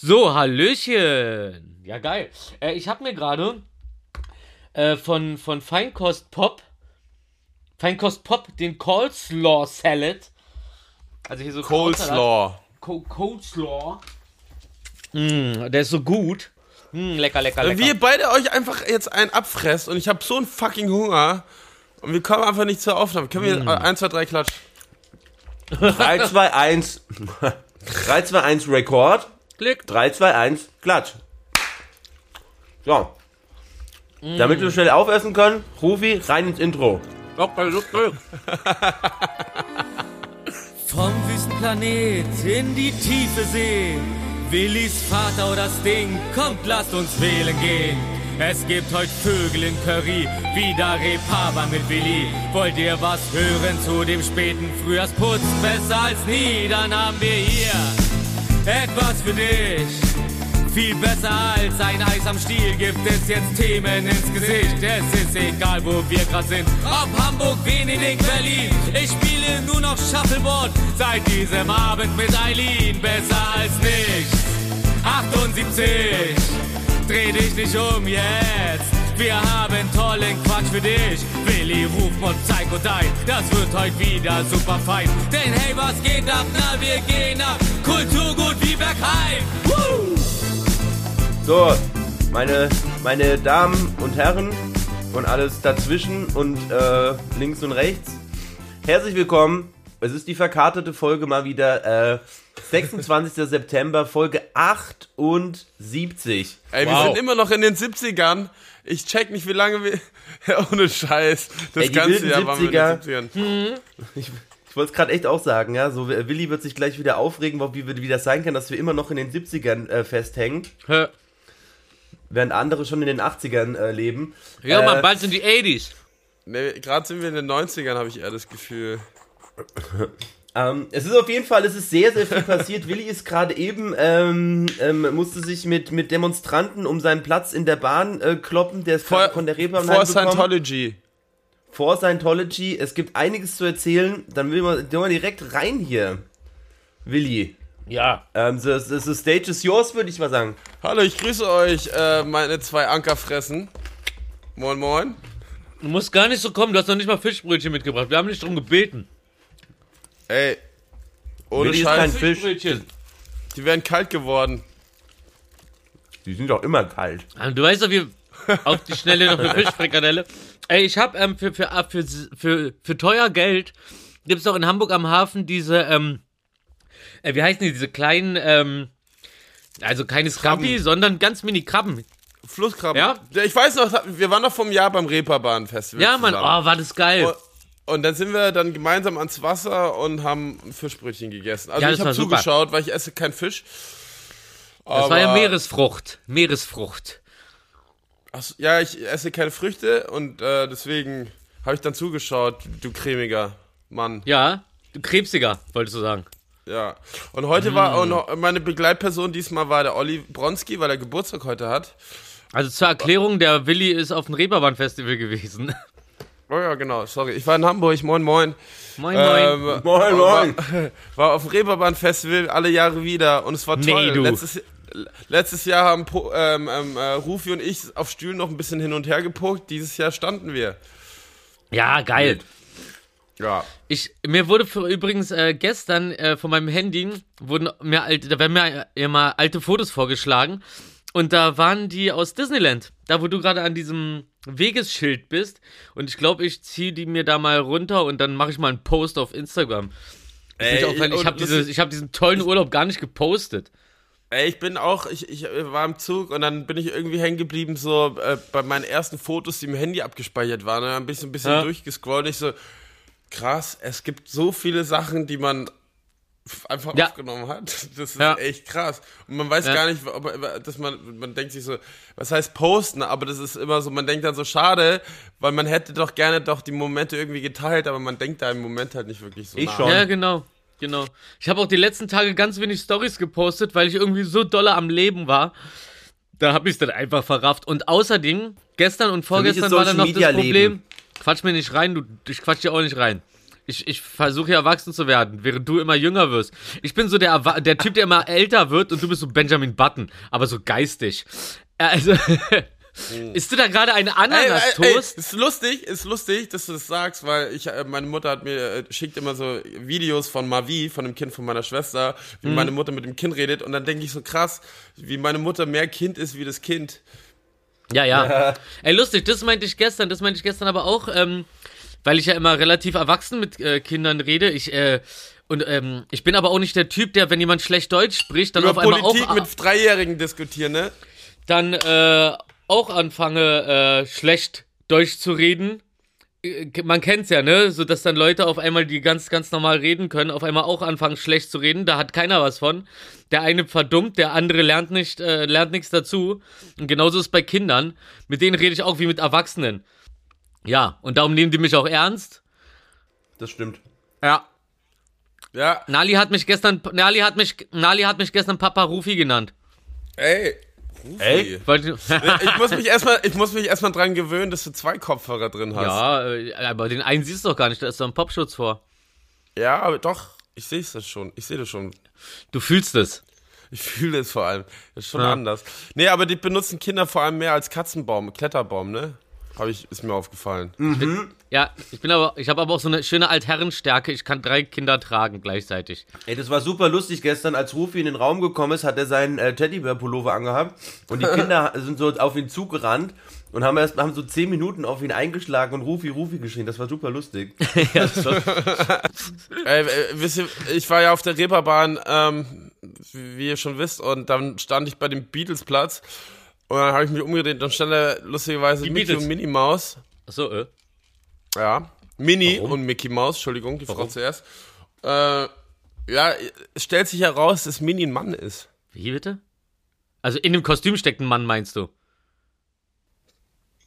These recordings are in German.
So, Hallöchen. Ja, geil. Äh, ich habe mir gerade äh, von, von Feinkost Pop, Feinkost Pop, den Coleslaw Salad. Also hier so Coleslaw. Co Coleslaw. Mm, der ist so gut. Mm, lecker, lecker, lecker. Wir beide euch einfach jetzt einen abfressen und ich habe so einen fucking Hunger und wir kommen einfach nicht zur Aufnahme. Können wir Mm. 1, 2, 3 klatschen? 3, 2, 1. 3, 2, 1 Rekord. Klick. 3, 2, 1 Klatsch. So. Damit wir schnell aufessen können, Rufi, rein ins Intro. Locker, locker. Vom Wüstenplanet in die tiefe See. Willis Vater oder das Ding, kommt, lasst uns wählen gehen. Es gibt heute Vögel in Curry, wieder Repaber mit Willi. Wollt ihr was hören zu dem späten Frühjahrsputz? Besser als nie, dann haben wir hier etwas für dich. Viel besser als ein Eis am Stiel gibt es jetzt Themen ins Gesicht. Es ist egal, wo wir gerade sind. Ob Hamburg, Venedig, Berlin. Ich spiele nur noch Shuffleboard seit diesem Abend mit Eileen. Besser als nichts. 78. Dreh dich nicht um jetzt. Wir haben tollen Quatsch für dich. Willi, Rufmod, zeig und ein. Das wird heute wieder super fein. Denn hey, was geht ab? Na, wir gehen ab. Kulturgut wie Bergheim. So, meine, meine Damen und Herren und alles dazwischen und äh, links und rechts. Herzlich willkommen. Es ist die verkartete Folge mal wieder. Äh, 26. September, Folge 78. Ey, wir Wow. sind immer noch in den 70ern. Ich check nicht, wie lange wir. Ohne Scheiß. Das Ey, ganze Jahr waren wir in 70er. den 70ern. Ich, ich wollte es gerade echt auch sagen, ja. So, Willi wird sich gleich wieder aufregen, wie, wie das sein kann, dass wir immer noch in den 70ern äh, festhängen, Ja, während andere schon in den 80ern äh, leben. ja äh, Mann, bald sind die 80s. Nee, Gerade sind wir in den 90ern, habe ich eher das Gefühl. Ähm, es ist auf jeden Fall, es ist sehr, sehr viel passiert. Willi ist gerade eben, ähm, ähm, musste sich mit, mit Demonstranten um seinen Platz in der Bahn äh, kloppen, der ist Vor, gerade von der Reeperbahn vor. Scientology. Vor Scientology. Es gibt einiges zu erzählen. Dann will man, gehen wir direkt rein hier. Willi. Ja. Ähm, the, the, the stage is yours, würde ich mal sagen. Hallo, ich grüße euch, äh, meine zwei Ankerfressen. Moin, moin. Du musst gar nicht so kommen, du hast noch nicht mal Fischbrötchen mitgebracht. Wir haben nicht drum gebeten. Ey, ohne Willi ist kein Scheiß, Fisch. Die wären kalt geworden. Die sind doch immer kalt. Ah, Du weißt doch, wie auf die Schnelle noch eine Fischfrikadelle. Ey, ich hab ähm, für, für, für, für, für teuer Geld gibt's doch in Hamburg am Hafen diese, ähm, äh, wie heißen die, diese kleinen, ähm, also keine Krabben. sondern ganz mini Krabben. Flusskrabben. Ja? Ich weiß noch, wir waren noch vom Jahr beim Reeperbahn-Festival. Ja, Mann, zusammen. oh, war das geil. Und- Und dann sind wir dann gemeinsam ans Wasser und haben Fischbrötchen gegessen. Also Ja, ich habe zugeschaut, weil ich esse keinen Fisch. Das war ja Meeresfrucht. Meeresfrucht. Achso, ja, ich esse keine Früchte und äh, deswegen habe ich dann zugeschaut, du cremiger Mann. Ja, du krebsiger, wolltest du sagen. Ja. Und heute war auch noch meine Begleitperson diesmal war der Olli Bronski, weil er Geburtstag heute hat. Also zur Erklärung, der Willi ist auf dem Reeperbahn-Festival gewesen. Oh ja, genau, sorry. Ich war in Hamburg, moin moin. moin, moin. Ähm, Moin, moin. War, war auf dem Reeperbahn-Festival alle Jahre wieder und es war Nee, toll. du. Letztes, letztes Jahr haben Po- ähm, ähm, äh, Rufi und ich auf Stühlen noch ein bisschen hin und her gepokt. Dieses Jahr standen wir. ja, geil. Ja. Ich, mir wurde für, übrigens äh, gestern äh, von meinem Handy wurden mir alte, da werden mir immer alte Fotos vorgeschlagen und da waren die aus Disneyland, da wo du gerade an diesem Wegesschild bist und ich glaube, ich ziehe die mir da mal runter und dann mache ich mal einen Post auf Instagram. Ey, ich auch, ich habe diese, habe diesen tollen Urlaub gar nicht gepostet. Ey, ich bin auch, ich, ich war im Zug und dann bin ich irgendwie hängen geblieben, so äh, bei meinen ersten Fotos, die im Handy abgespeichert waren. Und dann bin ich so ein bisschen Ja. durchgescrollt ich so, krass, es gibt so viele Sachen, die man einfach Ja. aufgenommen hat. Das ist Ja. echt krass. Und man weiß Ja. gar nicht, ob, dass man, man denkt sich so, was heißt posten, aber das ist immer so, man denkt dann so, schade, weil man hätte doch gerne doch die Momente irgendwie geteilt, aber man denkt da im Moment halt nicht wirklich so Ich nach. schon. Ja, genau. Genau. Ich habe auch die letzten Tage ganz wenig Stories gepostet, weil ich irgendwie so dolle am Leben war. Da habe ich es dann einfach verrafft. Und außerdem, gestern und vorgestern war dann noch Media das Problem. Leben. Quatsch mir nicht rein, du, ich quatsch dir auch nicht rein. Ich, ich versuche ja erwachsen zu werden, während du immer jünger wirst. Ich bin so der, der Typ, der immer älter wird und du bist so Benjamin Button, aber so geistig. Also, isst du da gerade ey, Ananas-Toast? ist lustig, ist lustig, dass du das sagst, weil ich, äh, meine Mutter hat mir, äh, schickt immer so Videos von Mavi, von dem Kind von meiner Schwester, Mhm. wie meine Mutter mit dem Kind redet und dann denke ich so krass, wie meine Mutter mehr Kind ist wie das Kind. Ja, ja. Ey, lustig, das meinte ich gestern, das meinte ich gestern aber auch, ähm, weil ich ja immer relativ erwachsen mit äh, Kindern rede. Ich, äh, und ähm, ich bin aber auch nicht der Typ, der, wenn jemand schlecht Deutsch spricht, dann Über auf einmal Politik auch, mit Dreijährigen diskutieren, ne? dann äh, auch anfange, äh, schlecht Deutsch zu reden. Äh, Man kennt's ja, ne? So dass dann Leute auf einmal, die ganz, ganz normal reden können, auf einmal auch anfangen, schlecht zu reden. Da hat keiner was von. Der eine verdummt, der andere lernt nicht, äh, lernt nichts dazu. Und genauso ist es bei Kindern. Mit denen rede ich auch wie mit Erwachsenen. Ja, und darum nehmen die mich auch ernst. Das stimmt. Ja. Ja, Nali hat mich gestern, Nali hat mich, Nali hat mich gestern Papa Rufi genannt. ey. Rufi. Ey? Ich muss mich erstmal, ich muss mich erstmal dran gewöhnen, dass du zwei Kopfhörer drin hast. ja, äh, aber den einen siehst du doch gar nicht, da ist doch ein Popschutz vor. Ja, aber doch, ich sehe es das schon. Ich sehe das schon. Du fühlst es. Ich fühle es vor allem. Das ist schon Ja. anders. Nee, aber die benutzen Kinder vor allem mehr als Katzenbaum, Kletterbaum, ne? Habe ich, ist mir aufgefallen. Ja, ich bin aber, ich habe aber auch so eine schöne Altherrenstärke. Ich kann drei Kinder tragen gleichzeitig. Ey, das war super lustig gestern, als Rufi in den Raum gekommen ist, hat er seinen äh, Teddybär-Pullover angehabt und die Kinder sind so auf ihn zugerannt und haben erst haben so zehn Minuten auf ihn eingeschlagen und Rufi, Rufi geschrien. Das war super lustig. ja, das war, Äh, äh, wisst ihr, ich war ja auf der Reeperbahn, ähm, wie ihr schon wisst, und dann stand ich bei dem Beatles-Platz und dann habe ich mich umgedreht und stand da lustigerweise Die Mickey Beatles. und Minnie Maus. achso, äh. Ja. Minnie Warum? und Mickey Maus, Entschuldigung, die Frau Warum? zuerst. Äh, ja, es stellt sich heraus, dass Minnie ein Mann ist. Wie bitte? Also in dem Kostüm steckt ein Mann, meinst du?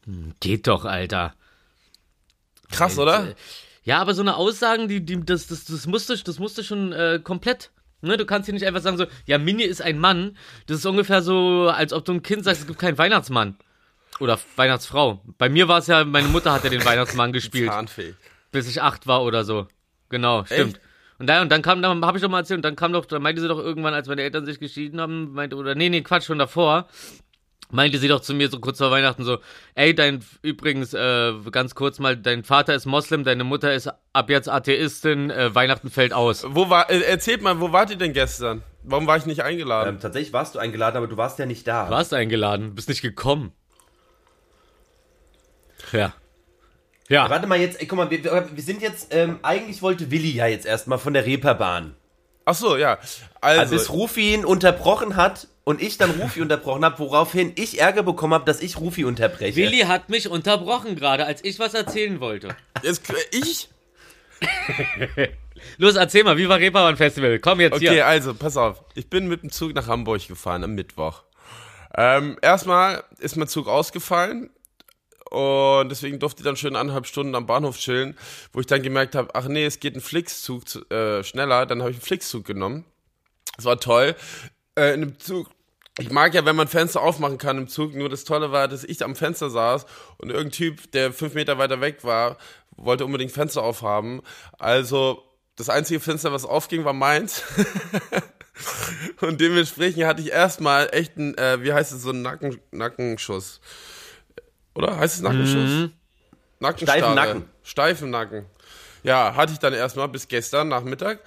Hm, geht doch, Alter. Krass, oder? Ja, aber so eine Aussagen, die, die, das, das, das musste, das musste schon äh, komplett. Ne, du kannst hier nicht einfach sagen so, ja, Mini ist ein Mann. Das ist ungefähr so, als ob du ein Kind sagst, es gibt keinen Weihnachtsmann. Oder Weihnachtsfrau. Bei mir war es ja, meine Mutter hat ja den Weihnachtsmann gespielt, Zahnfee. bis ich acht war oder so. Genau, stimmt. Echt? Und dann, und dann kam, dann habe ich doch mal erzählt, und dann kam doch, dann meinte sie doch irgendwann, als meine Eltern sich geschieden haben, meinte, oder nee, nee, Quatsch, schon davor, meinte sie doch zu mir so kurz vor Weihnachten so, ey, dein, übrigens, äh, ganz kurz mal, dein Vater ist Moslem, deine Mutter ist ab jetzt Atheistin, äh, Weihnachten fällt aus. Wo war, äh, erzählt mal, wo wart ihr denn gestern? Warum war ich nicht eingeladen? Ähm, tatsächlich warst du eingeladen, aber du warst ja nicht da. Du warst eingeladen, bist nicht gekommen. Ja. Ja. Warte mal jetzt, ey, guck mal, wir, wir sind jetzt, ähm, eigentlich wollte Willi ja jetzt erstmal von der Reeperbahn. Ach so, ja. Also, bis Rufi ihn unterbrochen hat und ich dann Rufi unterbrochen habe, woraufhin ich Ärger bekommen habe, dass ich Rufi unterbreche. Willi hat mich unterbrochen gerade, als ich was erzählen wollte. jetzt, ich? Los, erzähl mal, wie war Reeperbahn Festival? Komm jetzt Okay, hier. also, pass auf. Ich bin mit dem Zug nach Hamburg gefahren am Mittwoch. Ähm, erstmal ist mein Zug ausgefallen und deswegen durfte ich dann schön anderthalb Stunden am Bahnhof chillen, wo ich dann gemerkt habe, ach nee, es geht ein Flixzug zu- äh, schneller. Dann habe ich einen Flixzug genommen. Das war toll. Äh, in dem Zug ich mag ja, wenn man Fenster aufmachen kann im Zug, nur das Tolle war, dass ich am Fenster saß und irgendein Typ, der fünf Meter weiter weg war, wollte unbedingt Fenster aufhaben. Also das einzige Fenster, was aufging, war meins. und dementsprechend hatte ich erstmal echt einen, äh, wie heißt es, so einen Nacken, Nackenschuss. Oder? Heißt es Nackenschuss? Nackenstarre. Steifen Nacken. Steifen Nacken. Ja, hatte ich dann erstmal bis gestern Nachmittag.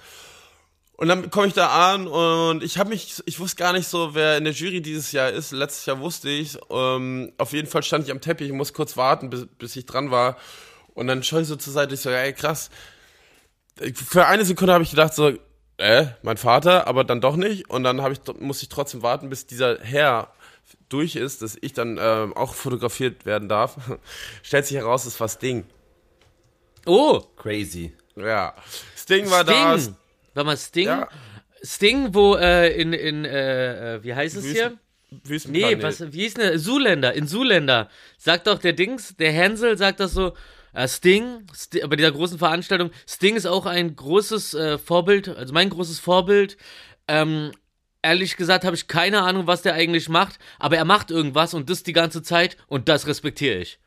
Und dann komme ich da an und ich habe mich, ich wusste gar nicht so, wer in der Jury dieses Jahr ist. Letztes Jahr wusste ich. Ähm, auf jeden Fall stand ich am Teppich, ich muss kurz warten, bis, bis ich dran war. Und dann schaue ich so zur Seite, ich so, ey, krass. Für eine Sekunde habe ich gedacht so, äh, mein Vater, aber dann doch nicht. Und dann ich, musste ich trotzdem warten, bis dieser Herr durch ist, dass ich dann ähm, auch fotografiert werden darf. Stellt sich heraus, es war Sting. Oh, Crazy. Ja. Sting war da. Warte mal, Sting? Ja. Sting, wo äh, in, in äh, äh, wie heißt es Wüsten- hier? Nee, Wüstenplanet. was, wie hieß denn, Zuländer, in Zuländer. Sagt doch der Dings, der Hänsel sagt das so, äh, Sting, Sti bei dieser großen Veranstaltung, Sting ist auch ein großes äh, Vorbild, also mein großes Vorbild. Ähm, ehrlich gesagt habe ich keine Ahnung, was der eigentlich macht, aber er macht irgendwas und das die ganze Zeit und das respektiere ich.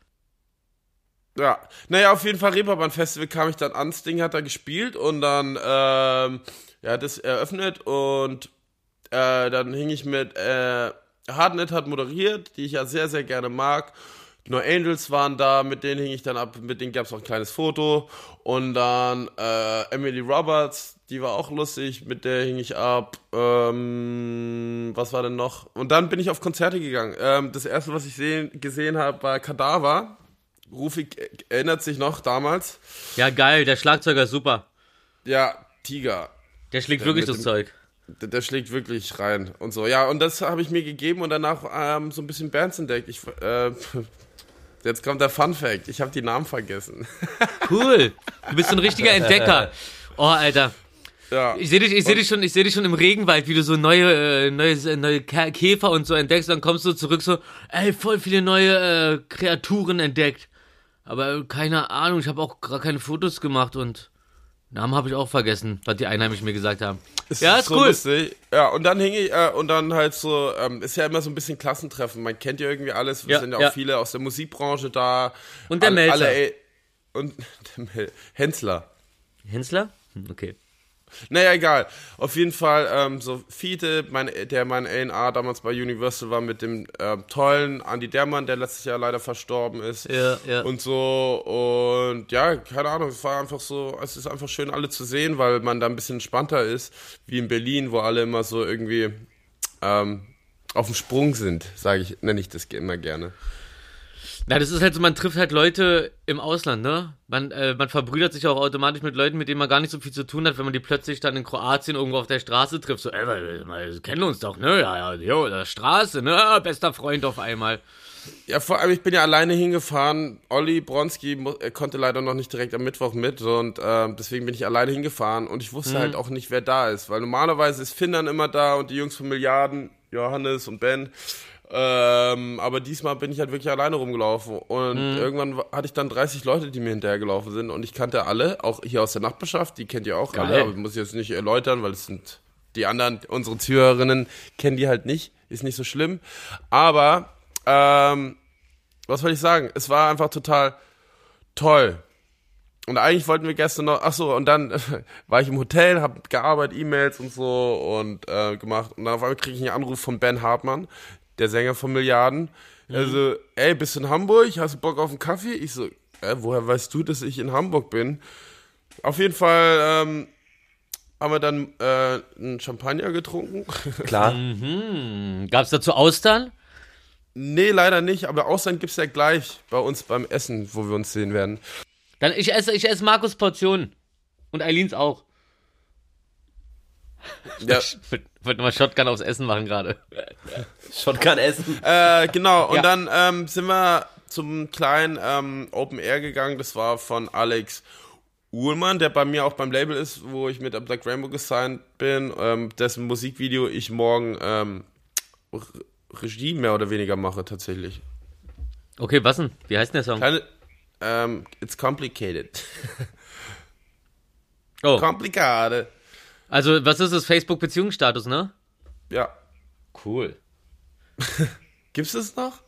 Ja, naja, auf jeden Fall Reeperbahn Festival kam ich dann an, Sting hat da gespielt und dann, ähm, ja, das eröffnet und äh, dann hing ich mit, äh, Hardnet hat moderiert, die ich ja sehr, sehr gerne mag. No Angels waren da, mit denen hing ich dann ab, mit denen gab es auch ein kleines Foto. Und dann äh, Emily Roberts, die war auch lustig, mit der hing ich ab. Ähm, was war denn noch? Und dann bin ich auf Konzerte gegangen. Ähm, das erste, was ich sehen, gesehen habe, war Kadaver. Rufik erinnert sich noch damals. Ja, geil, der Schlagzeuger ist super. Ja, Tiger. Der schlägt wirklich mit das dem- Zeug. Der, der schlägt wirklich rein und so. Ja, und das habe ich mir gegeben und danach ähm, so ein bisschen Bands entdeckt. Ich, äh, jetzt kommt der Fun Fact. Ich habe die Namen vergessen. Cool. Du bist so ein richtiger Entdecker. Oh, Alter. ja. Ich sehe dich, ich sehe dich schon, ich sehe dich schon im Regenwald, wie du so neue, äh, neue, äh, neue Kä- Käfer und so entdeckst. Dann kommst du zurück so, ey, voll viele neue äh, Kreaturen entdeckt. Aber keine Ahnung, ich habe auch gar keine Fotos gemacht und Namen habe ich auch vergessen, was die Einheimischen mir gesagt haben. ja, ist so cool. Lustig. Ja, und dann hing ich, äh, und dann halt so, ähm, ist ja immer so ein bisschen Klassentreffen. Man kennt ja irgendwie alles. Wir Ja, sind ja auch ja. viele aus der Musikbranche da. Und der Melzer. Alle, und der Hensler. Hensler? Hm, Okay. Naja, egal. Auf jeden Fall, ähm, so Fiete, mein, der mein A&R damals bei Universal war, mit dem ähm, tollen Andy Dermann, der letztes Jahr leider verstorben ist. Ja, ja. Und so, und ja, keine Ahnung, es war einfach so, es ist einfach schön, alle zu sehen, weil man da ein bisschen entspannter ist, wie in Berlin, wo alle immer so irgendwie ähm, auf dem Sprung sind, sage ich, nenne ich das immer gerne. Na, das ist halt so, man trifft halt Leute im Ausland, ne? Man, äh, man verbrüdert sich auch automatisch mit Leuten, mit denen man gar nicht so viel zu tun hat, wenn man die plötzlich dann in Kroatien irgendwo auf der Straße trifft. So, ey, wir, wir kennen uns doch, ne? Ja, ja, jo, der Straße, ne? Bester Freund auf einmal. Ja, vor allem, ich bin ja alleine hingefahren. Olli Bronski er konnte leider noch nicht direkt am Mittwoch mit und ähm, deswegen bin ich alleine hingefahren und ich wusste halt auch nicht, wer da ist, weil normalerweise ist Finn dann immer da und die Jungs von Milliarden, Johannes und Ben. Ähm, aber diesmal bin ich halt wirklich alleine rumgelaufen und irgendwann wa- hatte ich dann 30 Leute, die mir hinterhergelaufen sind und ich kannte alle, auch hier aus der Nachbarschaft, die kennt ihr auch Geil. alle, aber muss ich jetzt nicht erläutern, weil es sind die anderen, unsere Zuhörerinnen kennen die halt nicht, ist nicht so schlimm. Aber ähm, was soll ich sagen? Es war einfach total toll. Und eigentlich wollten wir gestern noch, ach so, und dann war ich im Hotel, habe gearbeitet, E-Mails und so und äh, gemacht. Und dann auf einmal kriege ich einen Anruf von Ben Hartmann, der Sänger von Milliarden. Also, ey, bist du in Hamburg? Hast du Bock auf einen Kaffee? Ich so, äh, woher weißt du, dass ich in Hamburg bin? Auf jeden Fall ähm, haben wir dann äh, einen Champagner getrunken. Klar. Hm, gab's dazu Austern? nee, leider nicht, aber Ausland gibt's ja gleich bei uns beim Essen, wo wir uns sehen werden. Dann, ich esse, ich esse Markus Portionen. Und Eileens auch. Ja, Ich wollte mal Shotgun aufs Essen machen gerade. Shotgun essen. Äh, genau, und Ja. dann ähm, sind wir zum kleinen ähm, Open Air gegangen. Das war von Alex Uhlmann, der bei mir auch beim Label ist, wo ich mit der Black Rainbow gesigned bin, ähm, dessen Musikvideo ich morgen ähm, Re- Regie mehr oder weniger mache tatsächlich. Okay, was denn? Wie heißt denn der Song? Kleine, ähm, it's complicated. Oh, Komplikade. Also was ist das Facebook-Beziehungsstatus, ne? Ja. Cool. Gibt's das noch?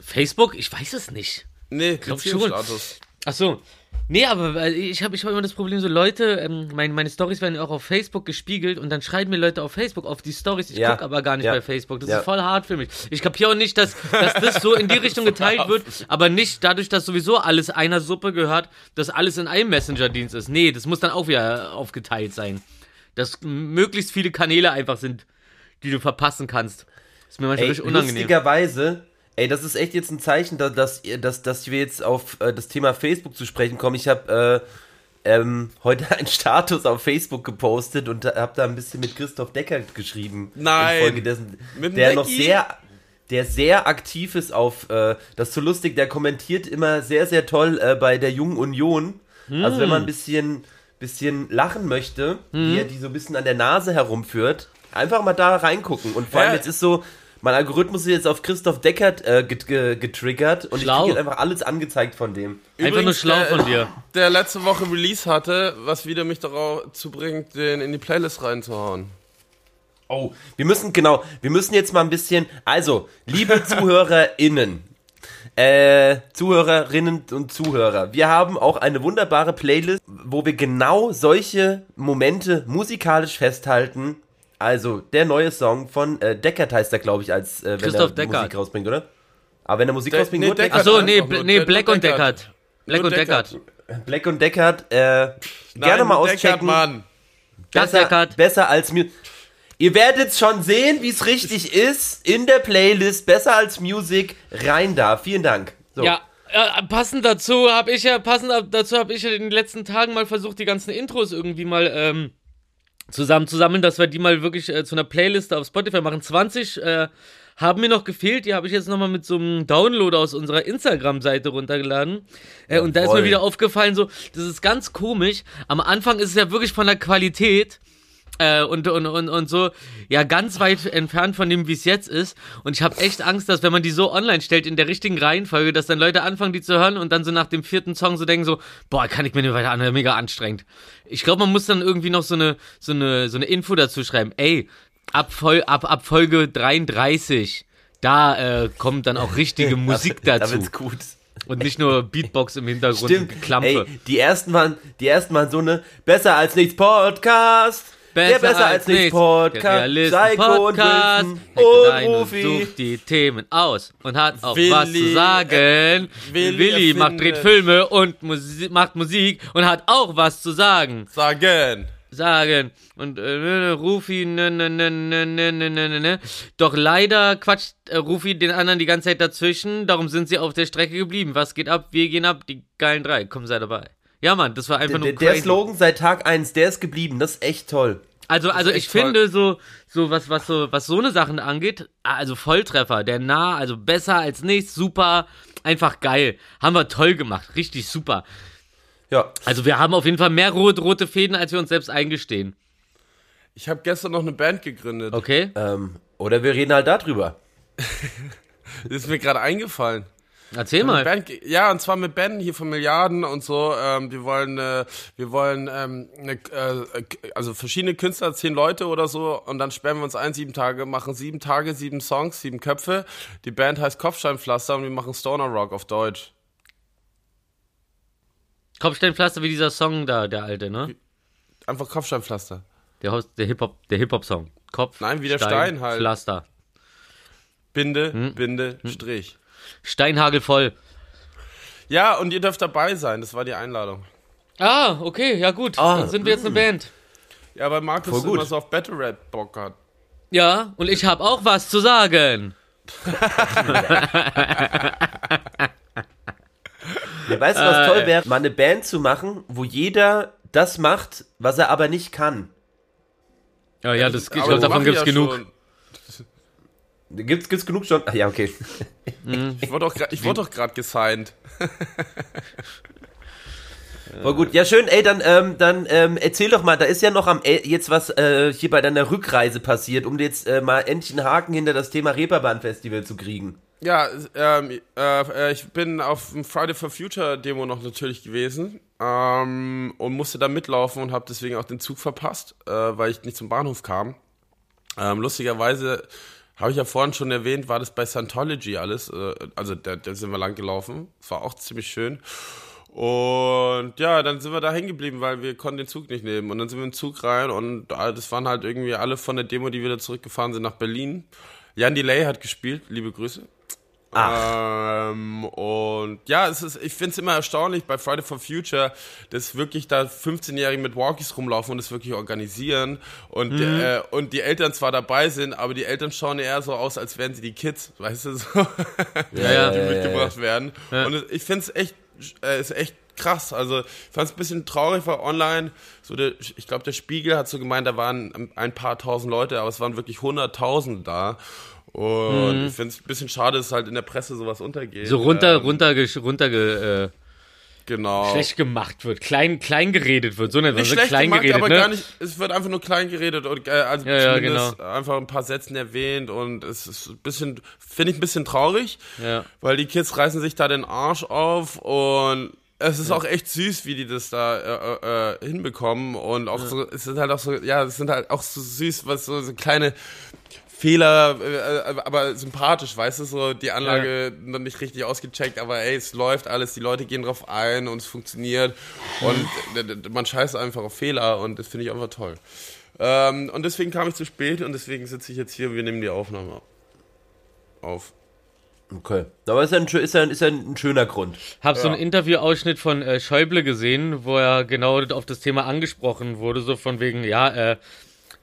Facebook? Ich weiß es nicht. Nee, glaub schon. Beziehungsstatus. Ach so. Nee, aber äh, ich habe ich hab immer das Problem, so Leute, ähm, mein, meine Stories werden auch auf Facebook gespiegelt und dann schreiben mir Leute auf Facebook auf die Stories. Ich Ja, guck aber gar nicht ja, bei Facebook. Das ja. ist voll hart für mich. Ich kapiere auch nicht, dass, dass das so in die Richtung geteilt wird, aber nicht dadurch, dass sowieso alles einer Suppe gehört, dass alles in einem Messenger-Dienst ist. Nee, das muss dann auch wieder aufgeteilt sein. Dass möglichst viele Kanäle einfach sind, die du verpassen kannst. Ist mir manchmal Ey, richtig unangenehm. lustigerweise, ey, das ist echt jetzt ein Zeichen, da- dass, dass, dass wir jetzt auf äh, das Thema Facebook zu sprechen kommen. Ich habe äh, ähm, heute einen Status auf Facebook gepostet und habe da ein bisschen mit Christoph Decker geschrieben. Nein. Infolgedessen, Mit der noch Necki? sehr der sehr aktiv ist auf, äh, das ist so lustig, der kommentiert immer sehr, sehr toll äh, bei der Jungen Union. Also wenn man ein bisschen, bisschen lachen möchte, wie er die so ein bisschen an der Nase herumführt, einfach mal da reingucken. Und vor allem Ja. jetzt ist so, mein Algorithmus ist jetzt auf Christoph Deckert äh, get, ge, getriggert und Schlau. ich kriege jetzt einfach alles angezeigt von dem. Einfach nur Übrigens, schlau der- von dir. Der letzte Woche Release hatte, was wieder mich dazu bringt, den in die Playlist reinzuhauen. Oh, wir müssen, genau, wir müssen jetzt mal ein bisschen, also, liebe ZuhörerInnen, Äh, Zuhörerinnen und Zuhörer, wir haben auch eine wunderbare Playlist, wo wir genau solche Momente musikalisch festhalten. Also der neue Song von äh, Deckert heißt er, glaube ich, als äh, wenn Christoph er Deckard. Musik rausbringt, oder? Aber wenn er Musik De- rausbringt, nee, nur Deckard. Deckard. Achso, Deckard nee, nee, Black und Deckard. Deckard. Black und Deckard. Deckard. Black und Deckard, äh, gerne Nein, mal Deckard, auschecken. Mann. Das besser, Deckard. besser als Mu Ihr werdet schon sehen, wie es richtig ist. In der Playlist besser als Music rein da. Vielen Dank. So. Ja, äh, passend dazu habe ich ja, passend dazu habe ich ja in den letzten Tagen mal versucht, die ganzen Intros irgendwie mal ähm, zusammenzusammeln, dass wir die mal wirklich äh, zu einer Playlist auf Spotify machen. 20 äh, haben mir noch gefehlt, die habe ich jetzt nochmal mit so einem Download aus unserer Instagram-Seite runtergeladen. Äh, und da ist mir wieder aufgefallen, so, das ist ganz komisch. Am Anfang ist es ja wirklich von der Qualität äh, und, und, und, und so, ja, ganz weit entfernt von dem, wie es jetzt ist. Und ich habe echt Angst, dass wenn man die so online stellt, in der richtigen Reihenfolge, dass dann Leute anfangen, die zu hören und dann so nach dem vierten Song so denken so, boah, kann ich mir nicht weiter anhören, mega anstrengend. Ich glaube, man muss dann irgendwie noch so eine, so eine, so eine Info dazu schreiben. Ey, ab, Fol ab, ab Folge 33, da äh, kommt dann auch richtige Musik Da dazu. wird's gut. Und nicht nur Beatbox im Hintergrund, Stimmt. Geklampfe. Ey, die ersten waren, die ersten waren so eine besser als nichts Podcast. Der besser als, nichts Podcast. Psycho und Wilson und Rufi. sucht die Themen aus und hat auch Willi, was zu sagen. Willi Willi macht, dreht Filme und Musi macht Musik und hat auch was zu sagen. Sagen. Sagen. Und äh, Rufi, ne, ne, ne, ne, ne, ne, ne, ne, ne. Doch leider quatscht äh, Rufi den anderen die ganze Zeit dazwischen. Darum sind sie auf der Strecke geblieben. Was geht ab? Wir gehen ab. Die geilen drei. Komm, sei dabei. Ja, Mann, das war einfach nur Der, der crazy. Slogan seit Tag 1, der ist geblieben. Das ist echt toll. Also, also ich toll. finde so, so was, was so, was so eine Sachen angeht, also Volltreffer, der nah, also besser als nichts, super, einfach geil. Haben wir toll gemacht, richtig super. Ja. Also wir haben auf jeden Fall mehr rot, rote Fäden, als wir uns selbst eingestehen. Ich habe gestern noch eine Band gegründet. Okay? Ähm, oder wir reden halt darüber. Das ist mir gerade eingefallen. Erzähl mal. Ge- ja, und zwar mit Ben hier von Milliarden und so. Ähm, wir wollen, äh, wir wollen, ähm, eine, äh, also verschiedene Künstler, zehn Leute oder so, und dann sperren wir uns ein, sieben Tage, machen sieben Tage, sieben Songs, sieben Köpfe. Die Band heißt Kopfsteinpflaster und wir machen Stoner Rock auf Deutsch. Kopfsteinpflaster wie dieser Song da, der alte, ne? Einfach Kopfsteinpflaster. Der, der Hip-Hop, der Hip-Hop-Song. Kopf, Nein, wie der Stein halt. Pflaster. Binde, Hm. Binde, Strich. Steinhagel voll. Ja, und ihr dürft dabei sein, das war die Einladung. Ah, okay, ja gut. Ah, Dann sind wir jetzt eine Band. Ja, weil Markus Voll gut. immer so auf Battle Rap Bock hat. Ja, und ich habe auch was zu sagen. Ja, weißt du, Äh, was toll wäre? Mal eine Band zu machen, wo jeder das macht, was er aber nicht kann. Ja, ja, das, ich glaube, davon ich gibt's ja genug. schon. Gibt's, gibt's genug schon? Ach ja, okay. Ich wurde doch, wurde doch gerade gesigned. Voll gut. Ja, schön, ey, dann, ähm, dann ähm, erzähl doch mal, da ist ja noch am äh, jetzt was äh, hier bei deiner Rückreise passiert, um jetzt äh, mal endlich einen Haken hinter das Thema Reeperbahn-Festival zu kriegen. Ja, ähm, äh, ich bin auf dem Friday for Future Demo noch natürlich gewesen ähm, und musste da mitlaufen und habe deswegen auch den Zug verpasst, äh, weil ich nicht zum Bahnhof kam. Ähm, lustigerweise habe ich ja vorhin schon erwähnt, war das bei Scientology alles, äh, also da, da sind wir lang gelaufen. Es war auch ziemlich schön. Und ja, dann sind wir da hängen geblieben, weil wir konnten den Zug nicht nehmen. Und dann sind wir den Zug rein und äh, das waren halt irgendwie alle von der Demo, die wieder zurückgefahren sind nach Berlin. Jan Delay hat gespielt, liebe Grüße. Ähm, und ja, es ist, ich finde es immer erstaunlich bei Friday for Future, dass wirklich da 15-Jährige mit Walkies rumlaufen und das wirklich organisieren und, äh, und die Eltern zwar dabei sind, aber die Eltern schauen eher so aus, als wären sie die Kids, weißt du, so, Ja, ja. die mitgebracht werden. Und es- ich finde es echt, äh, ist echt krass. Also ich fand es ein bisschen traurig, weil online, so der, ich glaube, der Spiegel hat so gemeint, da waren ein paar tausend Leute, aber es waren wirklich hunderttausend da. Und ich finde es ein bisschen schade, dass halt in der Presse sowas untergeht. So runter, Ähm, runter, runter, äh, Genau. schlecht gemacht wird, klein, klein geredet wird, so man nicht es, schlecht klein gemacht, geredet, aber ne? gar nicht, es wird einfach nur klein geredet und äh, also Ja, ja, genau. einfach ein paar Sätzen erwähnt und es ist ein bisschen, finde ich ein bisschen traurig, Ja. weil die Kids reißen sich da den Arsch auf und es ist auch echt süß, wie die das da äh, äh, hinbekommen und auch so, es sind halt auch so, ja, es sind halt auch so süß, was so, so kleine Fehler, äh, aber sympathisch, weißt du, so die Anlage noch nicht richtig ausgecheckt, aber ey, es läuft alles, die Leute gehen drauf ein und es funktioniert und äh, man scheißt einfach auf Fehler und das finde ich einfach toll. Ähm, und deswegen kam ich zu spät und deswegen sitze ich jetzt hier und wir nehmen die Aufnahme auf. Okay. Aber ist ja ein, ist ja, ist ja ein schöner Grund. Hab so einen Interviewausschnitt von äh, Schäuble gesehen, wo er genau auf das Thema angesprochen wurde, so von wegen, ja, äh,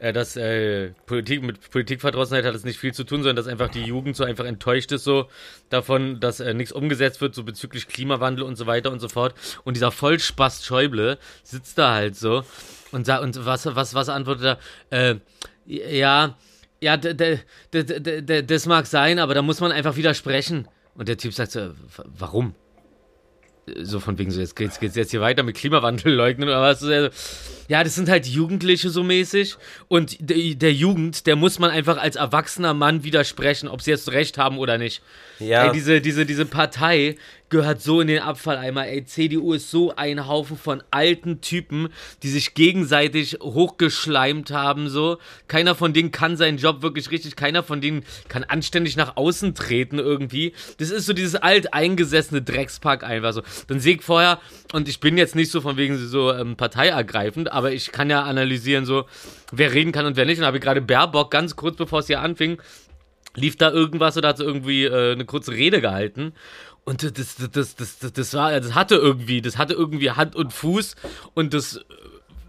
äh, dass äh, Politik mit Politikverdrossenheit hat es nicht viel zu tun, sondern dass einfach die Jugend so einfach enttäuscht ist so davon, dass äh, nichts umgesetzt wird, so bezüglich Klimawandel und so weiter und so fort. Und dieser Vollspast Schäuble sitzt da halt so und sagt, und was, was, was antwortet er? Äh, ja, ja, das mag sein, aber da muss man einfach widersprechen. Und der Typ sagt so, "W- warum? So von wegen so, jetzt geht's, geht's jetzt hier weiter mit Klimawandel leugnen oder was? So, Ja, das sind halt Jugendliche so mäßig. Und der, der Jugend, der muss man einfach als erwachsener Mann widersprechen, ob sie jetzt recht haben oder nicht. Ja. Ey, diese, diese, diese Partei gehört so in den Abfalleimer. Ey, CDU ist so ein Haufen von alten Typen, die sich gegenseitig hochgeschleimt haben, so. Keiner von denen kann seinen Job wirklich richtig, keiner von denen kann anständig nach außen treten irgendwie. Das ist so dieses alteingesessene Dreckspack einfach so. Dann sehe ich vorher, und ich bin jetzt nicht so von wegen so ähm, parteiergreifend, aber ich kann ja analysieren so, wer reden kann und wer nicht. Und habe gerade Baerbock ganz kurz bevor es hier anfing, lief da irgendwas oder hat sie irgendwie äh, eine kurze Rede gehalten. Und das, das, das, das, das, war, das hatte irgendwie, das hatte irgendwie Hand und Fuß und das äh,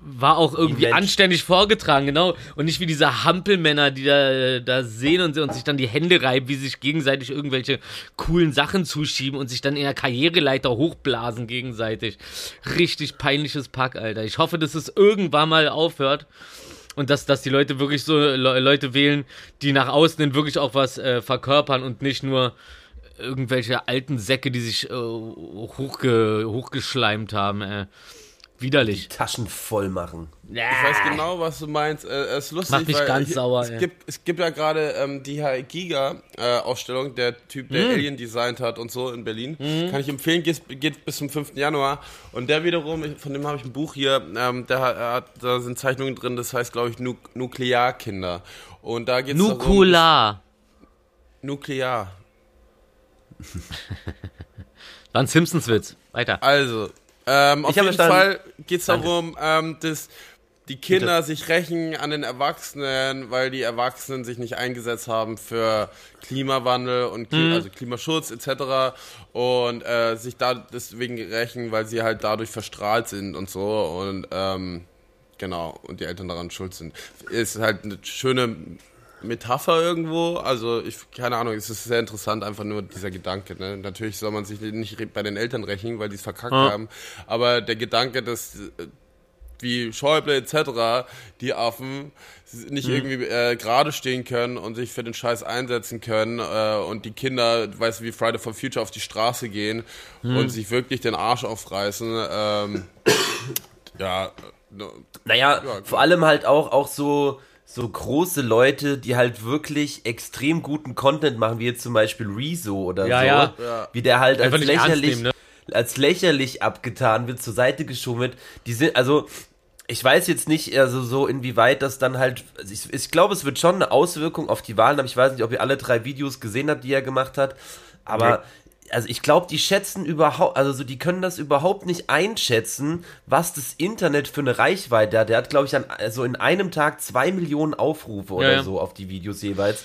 war auch irgendwie anständig vorgetragen, genau. Und nicht wie diese Hampelmänner, die da, da sehen und, und sich dann die Hände reiben, wie sie sich gegenseitig irgendwelche coolen Sachen zuschieben und sich dann in der Karriereleiter hochblasen gegenseitig. Richtig peinliches Pack, Alter. Ich hoffe, dass es irgendwann mal aufhört. Und dass, dass die Leute wirklich so Le Leute wählen, die nach außen hin wirklich auch was äh, verkörpern und nicht nur irgendwelche alten Säcke, die sich äh, hochge hochgeschleimt haben. Äh. Widerlich. Taschen voll machen. Ich weiß genau, was du meinst. Äh, es ist lustig, Macht mich weil ganz ich, sauer, Es ey. gibt, es gibt ja gerade ähm, die Herr Giga äh, Ausstellung, der Typ, der Hm. Alien designt hat und so in Berlin. Kann ich empfehlen, geht, geht bis zum 5. Januar. Und der wiederum, ich- von dem habe ich ein Buch hier, ähm, der hat, er hat, da sind Zeichnungen drin, das heißt, glaube ich, nu Nuklearkinder. Und da geht es Nukula. Nuklear. War ein Simpsons-Witz. Weiter. Also, ähm, auf jeden. Fall geht es darum, ähm, dass die Kinder sich rächen an den Erwachsenen, weil die Erwachsenen sich nicht eingesetzt haben für Klimawandel und Kli also Klimaschutz etc. Und äh, sich da deswegen rächen, weil sie halt dadurch verstrahlt sind und so und ähm, genau und die Eltern daran schuld sind. Ist halt eine schöne Metapher irgendwo. Also ich, keine Ahnung, es ist sehr interessant, einfach nur dieser Gedanke. Ne? Natürlich soll man sich nicht bei den Eltern rächen, weil die es verkackt haben. Aber der Gedanke, dass äh, wie Schäuble etc., die Affen nicht irgendwie äh, gerade stehen können und sich für den Scheiß einsetzen können äh, und die Kinder, weißt du, wie Friday for Future auf die Straße gehen und sich wirklich den Arsch aufreißen. Ähm, ja, äh, Naja, Ja, vor allem halt auch, auch so, so große Leute, die halt wirklich extrem guten Content machen, wie jetzt zum Beispiel Rezo oder Ja, so. ja. Ja. Wie der halt als lächerlich, nehmen, ne? als lächerlich abgetan wird, zur Seite geschoben wird. Die sind, also, ich weiß jetzt nicht, also so inwieweit das dann halt, also ich, ich glaube, es wird schon eine Auswirkung auf die Wahlen haben. Ich weiß nicht, ob ihr alle drei Videos gesehen habt, die er gemacht hat, aber also ich glaube, die schätzen überhaupt, also so, die können das überhaupt nicht einschätzen, was das Internet für eine Reichweite hat. Der hat, glaube ich, an, also in einem Tag zwei Millionen Aufrufe oder Ja, ja. so auf die Videos jeweils.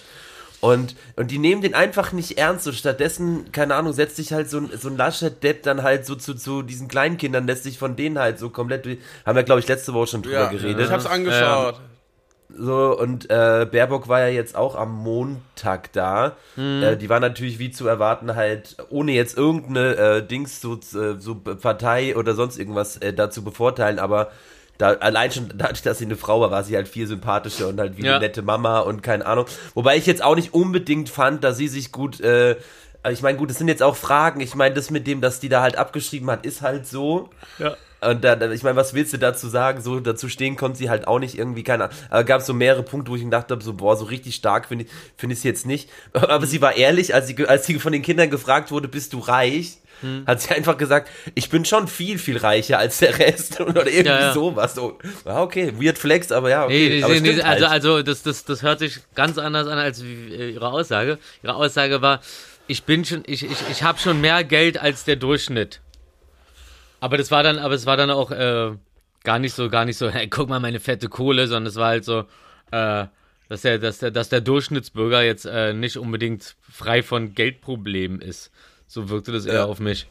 Und, und die nehmen den einfach nicht ernst und stattdessen, keine Ahnung, setzt sich halt so ein, so ein Laschet-Depp dann halt so zu, zu diesen Kleinkindern, lässt sich von denen halt so komplett, durch- haben wir glaube ich letzte Woche schon drüber ja, geredet. ich hab's angeschaut. So, und äh, Baerbock war ja jetzt auch am Montag da. Mhm. Äh, die war natürlich wie zu erwarten halt, ohne jetzt irgendeine äh, Dings so, äh, so Partei oder sonst irgendwas äh, dazu bevorteilen, aber da, allein schon dadurch, dass sie eine Frau war, war sie halt viel sympathischer und halt wie Ja. eine nette Mama und keine Ahnung. Wobei ich jetzt auch nicht unbedingt fand, dass sie sich gut äh, ich meine, gut, das sind jetzt auch Fragen. Ich meine, das mit dem, dass die da halt abgeschrieben hat, ist halt so. Ja. Und da, da- ich meine, was willst du dazu sagen? So dazu stehen konnte sie halt auch nicht irgendwie, keine Ahnung. Aber gab es so mehrere Punkte, wo ich gedacht habe, so, boah, so richtig stark finde ich finde ich es jetzt nicht. Aber sie war ehrlich, als sie, als sie von den Kindern gefragt wurde, bist du reich? Hm. Hat sie einfach gesagt, ich bin schon viel, viel reicher als der Rest oder irgendwie Ja, ja. sowas. So, okay, weird flex, aber ja, okay. Nee, nee, aber nee, nee, also, halt. also das, das, das hört sich ganz anders an als äh, ihre Aussage. Ihre Aussage war, ich bin schon, ich, ich, ich habe schon mehr Geld als der Durchschnitt. Aber das war dann, aber es war dann auch äh, gar nicht so, gar nicht so, hey, guck mal meine fette Kohle, sondern es war halt so, äh, dass der, dass der, dass der Durchschnittsbürger jetzt äh, nicht unbedingt frei von Geldproblemen ist. So wirkte das eher Ja. auf mich.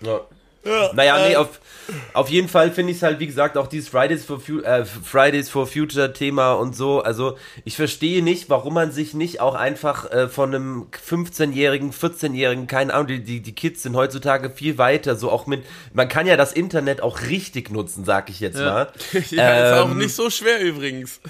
Ja. Naja, nee, auf, auf jeden Fall finde ich es halt, wie gesagt, auch dieses Fridays for, Fu äh, Fridays for Future Thema und so. Also, ich verstehe nicht, warum man sich nicht auch einfach äh, von einem 15-Jährigen, 14-Jährigen, keine Ahnung, die, die, die Kids sind heutzutage viel weiter, so auch mit, man kann ja das Internet auch richtig nutzen, sag ich jetzt mal. Ja, ist auch Ähm, nicht so schwer übrigens.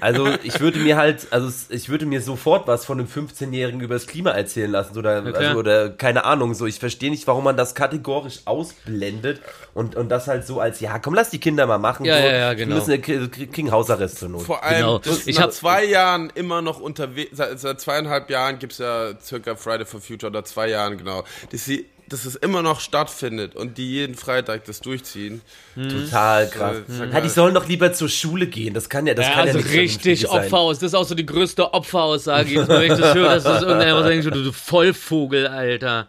Also ich würde mir halt, also ich würde mir sofort was von einem 15-Jährigen über das Klima erzählen lassen oder, klar. also, oder keine Ahnung, so ich verstehe nicht, warum man das kategorisch ausblendet und, und das halt so als, ja komm, lass die Kinder mal machen, Ja, so, ja, ja, die genau. müssen, kriegen kriegen Hausarrest zur Not. Vor allem, Genau. Ich nach hab- zwei Jahren immer noch unterwegs, seit, seit zweieinhalb Jahren gibt es ja circa Friday for Future oder zwei Jahren genau, dass, sie, dass es immer noch stattfindet und die jeden Freitag das durchziehen. Total krass. ist ja die sollen doch lieber zur Schule gehen, das kann ja, das Ja, kann also ja nicht richtig vernünftig sein. Opfer aus. Das ist auch so die größte Opferaussage. Wenn ich das höre, dass das irgendeiner denkt, du, du Vollvogel, Alter.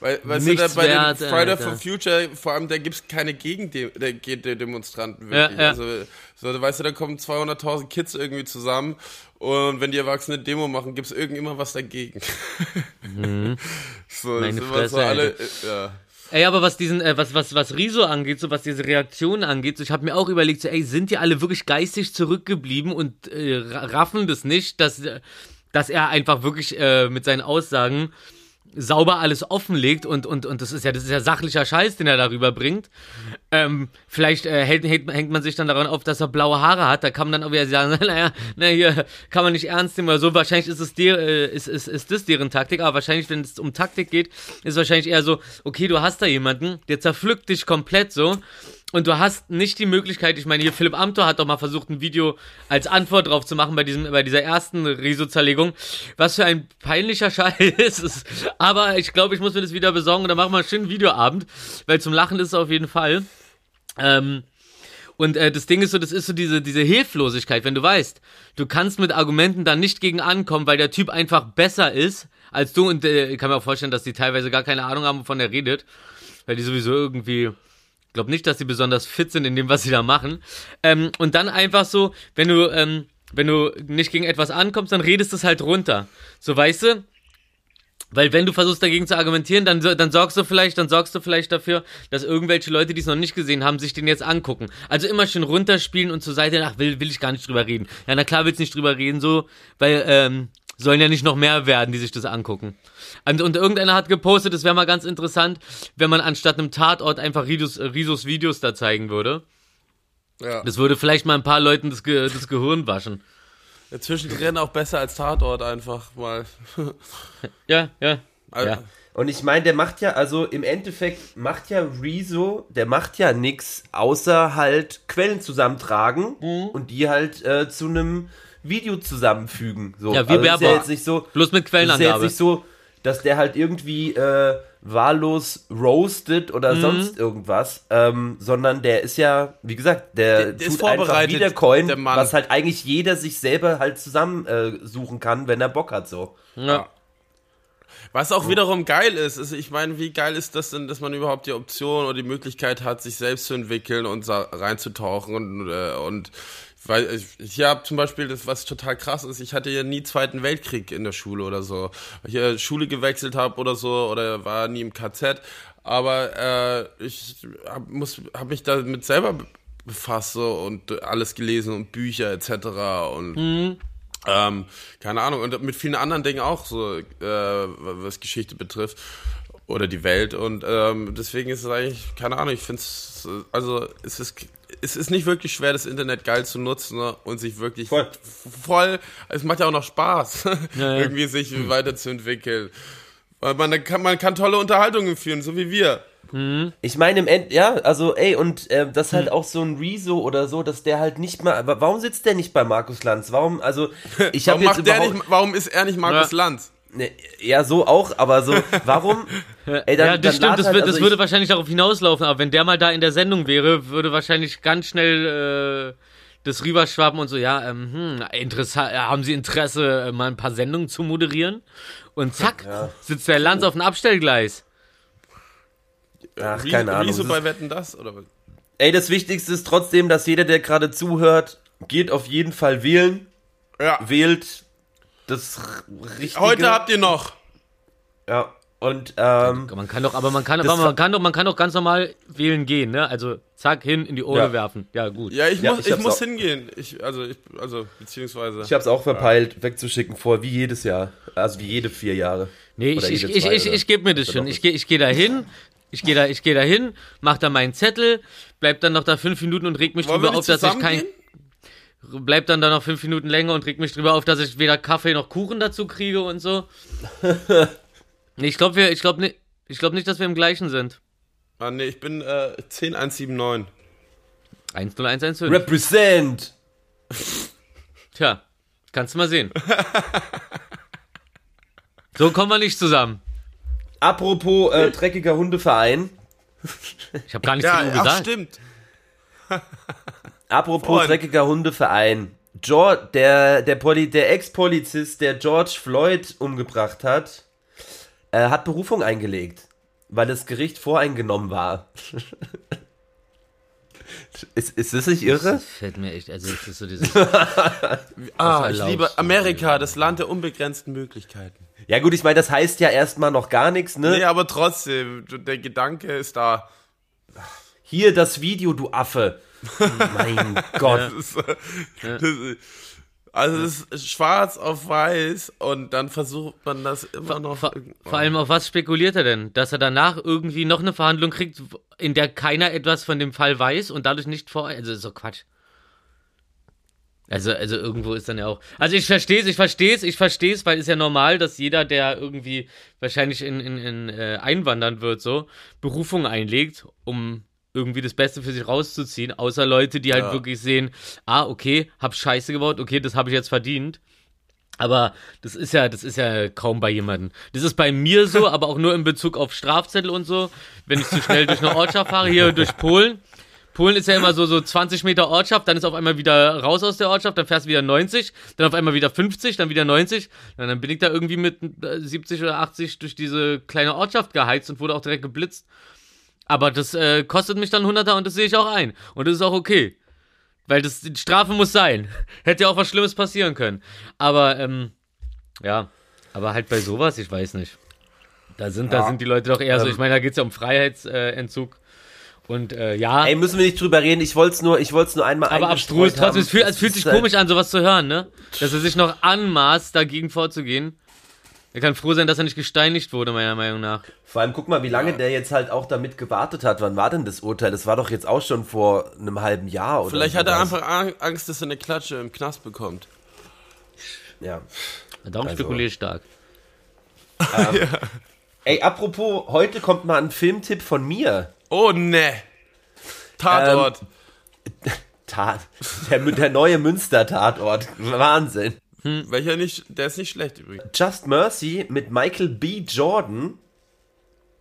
Weil, weißt du, Nichts da bei wert, den Friday Alter. for Future, vor allem, da gibt es keine Gegendemonstranten wirklich. Ja, ja. Also, so, weißt du, da kommen 200.000 Kids irgendwie zusammen und wenn die Erwachsene Demo machen, gibt es irgendjemand was dagegen. so, Mhm. Meine ist immer Fresse, so alle, ja. Ey, aber was diesen, äh, was, was, was Riso angeht, so was diese Reaktionen angeht, so, ich habe mir auch überlegt, so, ey, sind die alle wirklich geistig zurückgeblieben und äh, ra- raffen das nicht, dass, äh, dass er einfach wirklich äh, mit seinen Aussagen sauber alles offenlegt und, und, und das ist ja, das ist ja sachlicher Scheiß, den er darüber bringt. Ähm, vielleicht äh, hält, hält, hängt man sich dann daran auf, dass er blaue Haare hat. Da kann man dann auch wieder sagen, naja, na hier kann man nicht ernst nehmen oder so. Wahrscheinlich ist es der, äh, ist, ist, ist das deren Taktik, aber wahrscheinlich, wenn es um Taktik geht, ist wahrscheinlich eher so, okay, du hast da jemanden, der zerpflückt dich komplett so. Und du hast nicht die Möglichkeit, ich meine, hier Philipp Amthor hat doch mal versucht, ein Video als Antwort drauf zu machen bei diesem, bei dieser ersten Riso-Zerlegung. Was für ein peinlicher Scheiß ist. Aber ich glaube, ich muss mir das wieder besorgen und dann machen wir einen schönen Videoabend, weil zum Lachen ist es auf jeden Fall. Ähm, und äh, das Ding ist so, das ist so diese, diese Hilflosigkeit, wenn du weißt, du kannst mit Argumenten dann nicht gegen ankommen, weil der Typ einfach besser ist als du. Und äh, ich kann mir auch vorstellen, dass die teilweise gar keine Ahnung haben, wovon er redet. Weil die sowieso irgendwie, glaube nicht, dass die besonders fit sind in dem, was sie da machen. Ähm, und dann einfach so, wenn du, ähm, wenn du nicht gegen etwas ankommst, dann redest du es halt runter. So, weißt du? Weil wenn du versuchst dagegen zu argumentieren, dann, dann sorgst du vielleicht, dann sorgst du vielleicht dafür, dass irgendwelche Leute, die es noch nicht gesehen haben, sich den jetzt angucken. Also immer schön runterspielen und zur Seite, ach, will, will ich gar nicht drüber reden. Ja, na klar willst du nicht drüber reden, so, weil, ähm, sollen ja nicht noch mehr werden, die sich das angucken. Und, und irgendeiner hat gepostet, es wäre mal ganz interessant, wenn man anstatt einem Tatort einfach Risos, äh, Risos Videos da zeigen würde. Ja. Das würde vielleicht mal ein paar Leuten das, Ge das Gehirn waschen. Ja, Zwischendrin auch besser als Tatort einfach mal. Ja, ja. Also, Ja. Und ich meine, der macht ja, also im Endeffekt macht ja Rezo, der macht ja nix, außer halt Quellen zusammentragen Mhm. und die halt äh, zu einem Video zusammenfügen. So. Ja, wie also das ist ja jetzt nicht so, Bloß mit das ist ja jetzt Quellenangabe. nicht so, dass der halt irgendwie äh, wahllos roastet oder Mhm. sonst irgendwas, ähm, sondern der ist ja, wie gesagt, der, Der- der ist tut einfach wiedercoin, was halt eigentlich jeder sich selber halt zusammensuchen äh, suchen kann, wenn er Bock hat so. ja. Was auch wiederum geil ist, ist, ich meine, wie geil ist das denn, dass man überhaupt die Option oder die Möglichkeit hat, sich selbst zu entwickeln und reinzutauchen und, äh, und weil ich, ich habe zum Beispiel das, was total krass ist, ich hatte ja nie Zweiten Weltkrieg in der Schule oder so. Weil ich ja Schule gewechselt habe oder so oder war nie im KZ, aber äh, ich hab, muss, hab mich damit selber be- befasst so, und alles gelesen und Bücher etc. und ähm, keine Ahnung, und mit vielen anderen Dingen auch so, äh, was Geschichte betrifft. Oder die Welt. Und ähm, deswegen ist es eigentlich, keine Ahnung, ich finde es, also es ist es ist nicht wirklich schwer, das Internet geil zu nutzen ne? und sich wirklich Voll. voll, es macht ja auch noch Spaß, Ja, ja. irgendwie sich weiterzuentwickeln. Weil man kann, man kann tolle Unterhaltungen führen, so wie wir. Ich meine im End, ja, also ey, und äh, das halt auch so ein Rezo oder so, dass der halt nicht mal, warum sitzt der nicht bei Markus Lanz? Warum, also ich habe Warum, jetzt der überhaupt, nicht, warum ist er nicht Markus Ja. Lanz? Ne, ja so auch, aber so, warum? Ey, ja, das stimmt, das, halt, wird, das also würde ich- wahrscheinlich darauf hinauslaufen, aber wenn der mal da in der Sendung wäre, würde wahrscheinlich ganz schnell äh, das rüberschwappen und so, ja, ähm, hm, interessant, haben Sie Interesse, äh, mal ein paar Sendungen zu moderieren? Und zack, sitzt der Lanz auf dem Abstellgleis. Ach, Wie, keine Ahnung. Wie so Das bei Wetten das? Oder? Ey, das Wichtigste ist trotzdem, dass jeder, der gerade zuhört, geht auf jeden Fall wählen, Ja. wählt das Richtige. Heute habt ihr noch. Ja, und, ähm, Man kann doch, aber man kann, aber man kann doch, man kann doch ganz normal wählen gehen, ne? Also zack, hin in die Urne Ja. werfen. Ja, gut. Ja, ich Ja, muss, ich ich muss auch. hingehen. Ich, also, ich, also, beziehungsweise. ich hab's auch verpeilt, wegzuschicken vor, wie jedes Jahr. Also wie jede vier Jahre. Nee, ich, Oder ich, ich, ich, ich gebe mir das schon. Ich gehe ich geh da hin, ich gehe da, ich geh da hin, mach da meinen Zettel, bleib dann noch da fünf Minuten und reg mich Wollen drüber auf, dass ich kein, gehen? Bleib dann da noch fünf Minuten länger und reg mich drüber auf, dass ich weder Kaffee noch Kuchen dazu kriege und so. ich glaube wir, ich glaube nicht, ich glaube nicht, dass wir im gleichen sind. Ah, nee, ich bin äh, 10179. 10115. Represent! Tja, kannst du mal sehen. so kommen wir nicht zusammen. Apropos äh, dreckiger Hundeverein. Ich habe gar nichts Ja, zu ihm ach, gesagt. stimmt. Apropos Freund. dreckiger Hundeverein. George, der, der, Poli, der Ex-Polizist, der George Floyd umgebracht hat, äh, hat Berufung eingelegt, weil das Gericht voreingenommen war. ist, ist das nicht irre? Das fällt mir echt, also ist so dieses, Ah, ich liebe Amerika, das Land der unbegrenzten Möglichkeiten. Ja gut, ich meine, das heißt ja erstmal noch gar nichts, ne? Nee, aber trotzdem, der Gedanke ist da. Hier das Video, du Affe. Mein Gott. Das ist, das ist, also es ist schwarz auf weiß und dann versucht man das immer noch. vor, vor allem auf was spekuliert er denn? Dass er danach irgendwie noch eine Verhandlung kriegt, in der keiner etwas von dem Fall weiß und dadurch nicht vor, also ist doch Quatsch. Also, also irgendwo ist dann ja auch. Also ich verstehe es, ich verstehe es, ich verstehe es, weil ist ja normal, dass jeder, der irgendwie wahrscheinlich in, in, in äh, einwandern wird, so, Berufung einlegt, um irgendwie das Beste für sich rauszuziehen, außer Leute, die halt Ja. wirklich sehen, ah, okay, hab Scheiße gebaut, okay, das habe ich jetzt verdient. Aber das ist ja, das ist ja kaum bei jemandem. Das ist bei mir so, aber auch nur in Bezug auf Strafzettel und so. Wenn ich zu schnell durch eine Ortschaft fahre, hier durch Polen. Polen ist ja immer so, so 20 Meter Ortschaft, dann ist auf einmal wieder raus aus der Ortschaft, dann fährst du wieder 90, dann auf einmal wieder 50, dann wieder 90. Und dann bin ich da irgendwie mit äh, 70 oder 80 durch diese kleine Ortschaft geheizt und wurde auch direkt geblitzt. Aber das äh, kostet mich dann 100er und das sehe ich auch ein. Und das ist auch okay. Weil das, die Strafe muss sein. Hätte ja auch was Schlimmes passieren können. Aber, ähm, ja. Aber halt bei sowas, ich weiß nicht. Da sind, da Ja. sind die Leute doch eher so, Ähm. ich meine, da geht es ja um Freiheitsentzug. Und äh, ja, Ey, müssen wir nicht drüber reden. Ich wollte es nur, ich wollte es nur einmal aber abstrus trotzdem. Es fühlt, es fühlt sich halt- komisch an, sowas zu hören, ne? Dass er sich noch anmaßt, dagegen vorzugehen. Er kann froh sein, dass er nicht gesteinigt wurde, meiner Meinung nach. Vor allem, guck mal, wie lange der jetzt halt auch damit gewartet hat. Wann war denn das Urteil? Das war doch jetzt auch schon vor einem halben Jahr oder Vielleicht hat er einfach Ang- Angst, dass er eine Klatsche im Knast bekommt. Ja. Darum Also- spekuliere ich stark. Ey, apropos, heute kommt mal ein Filmtipp von mir. Oh ne. Tatort. Tat. Der, der neue Münster-Tatort. Wahnsinn. Welcher nicht, der ist nicht schlecht übrigens. Just Mercy mit Michael B. Jordan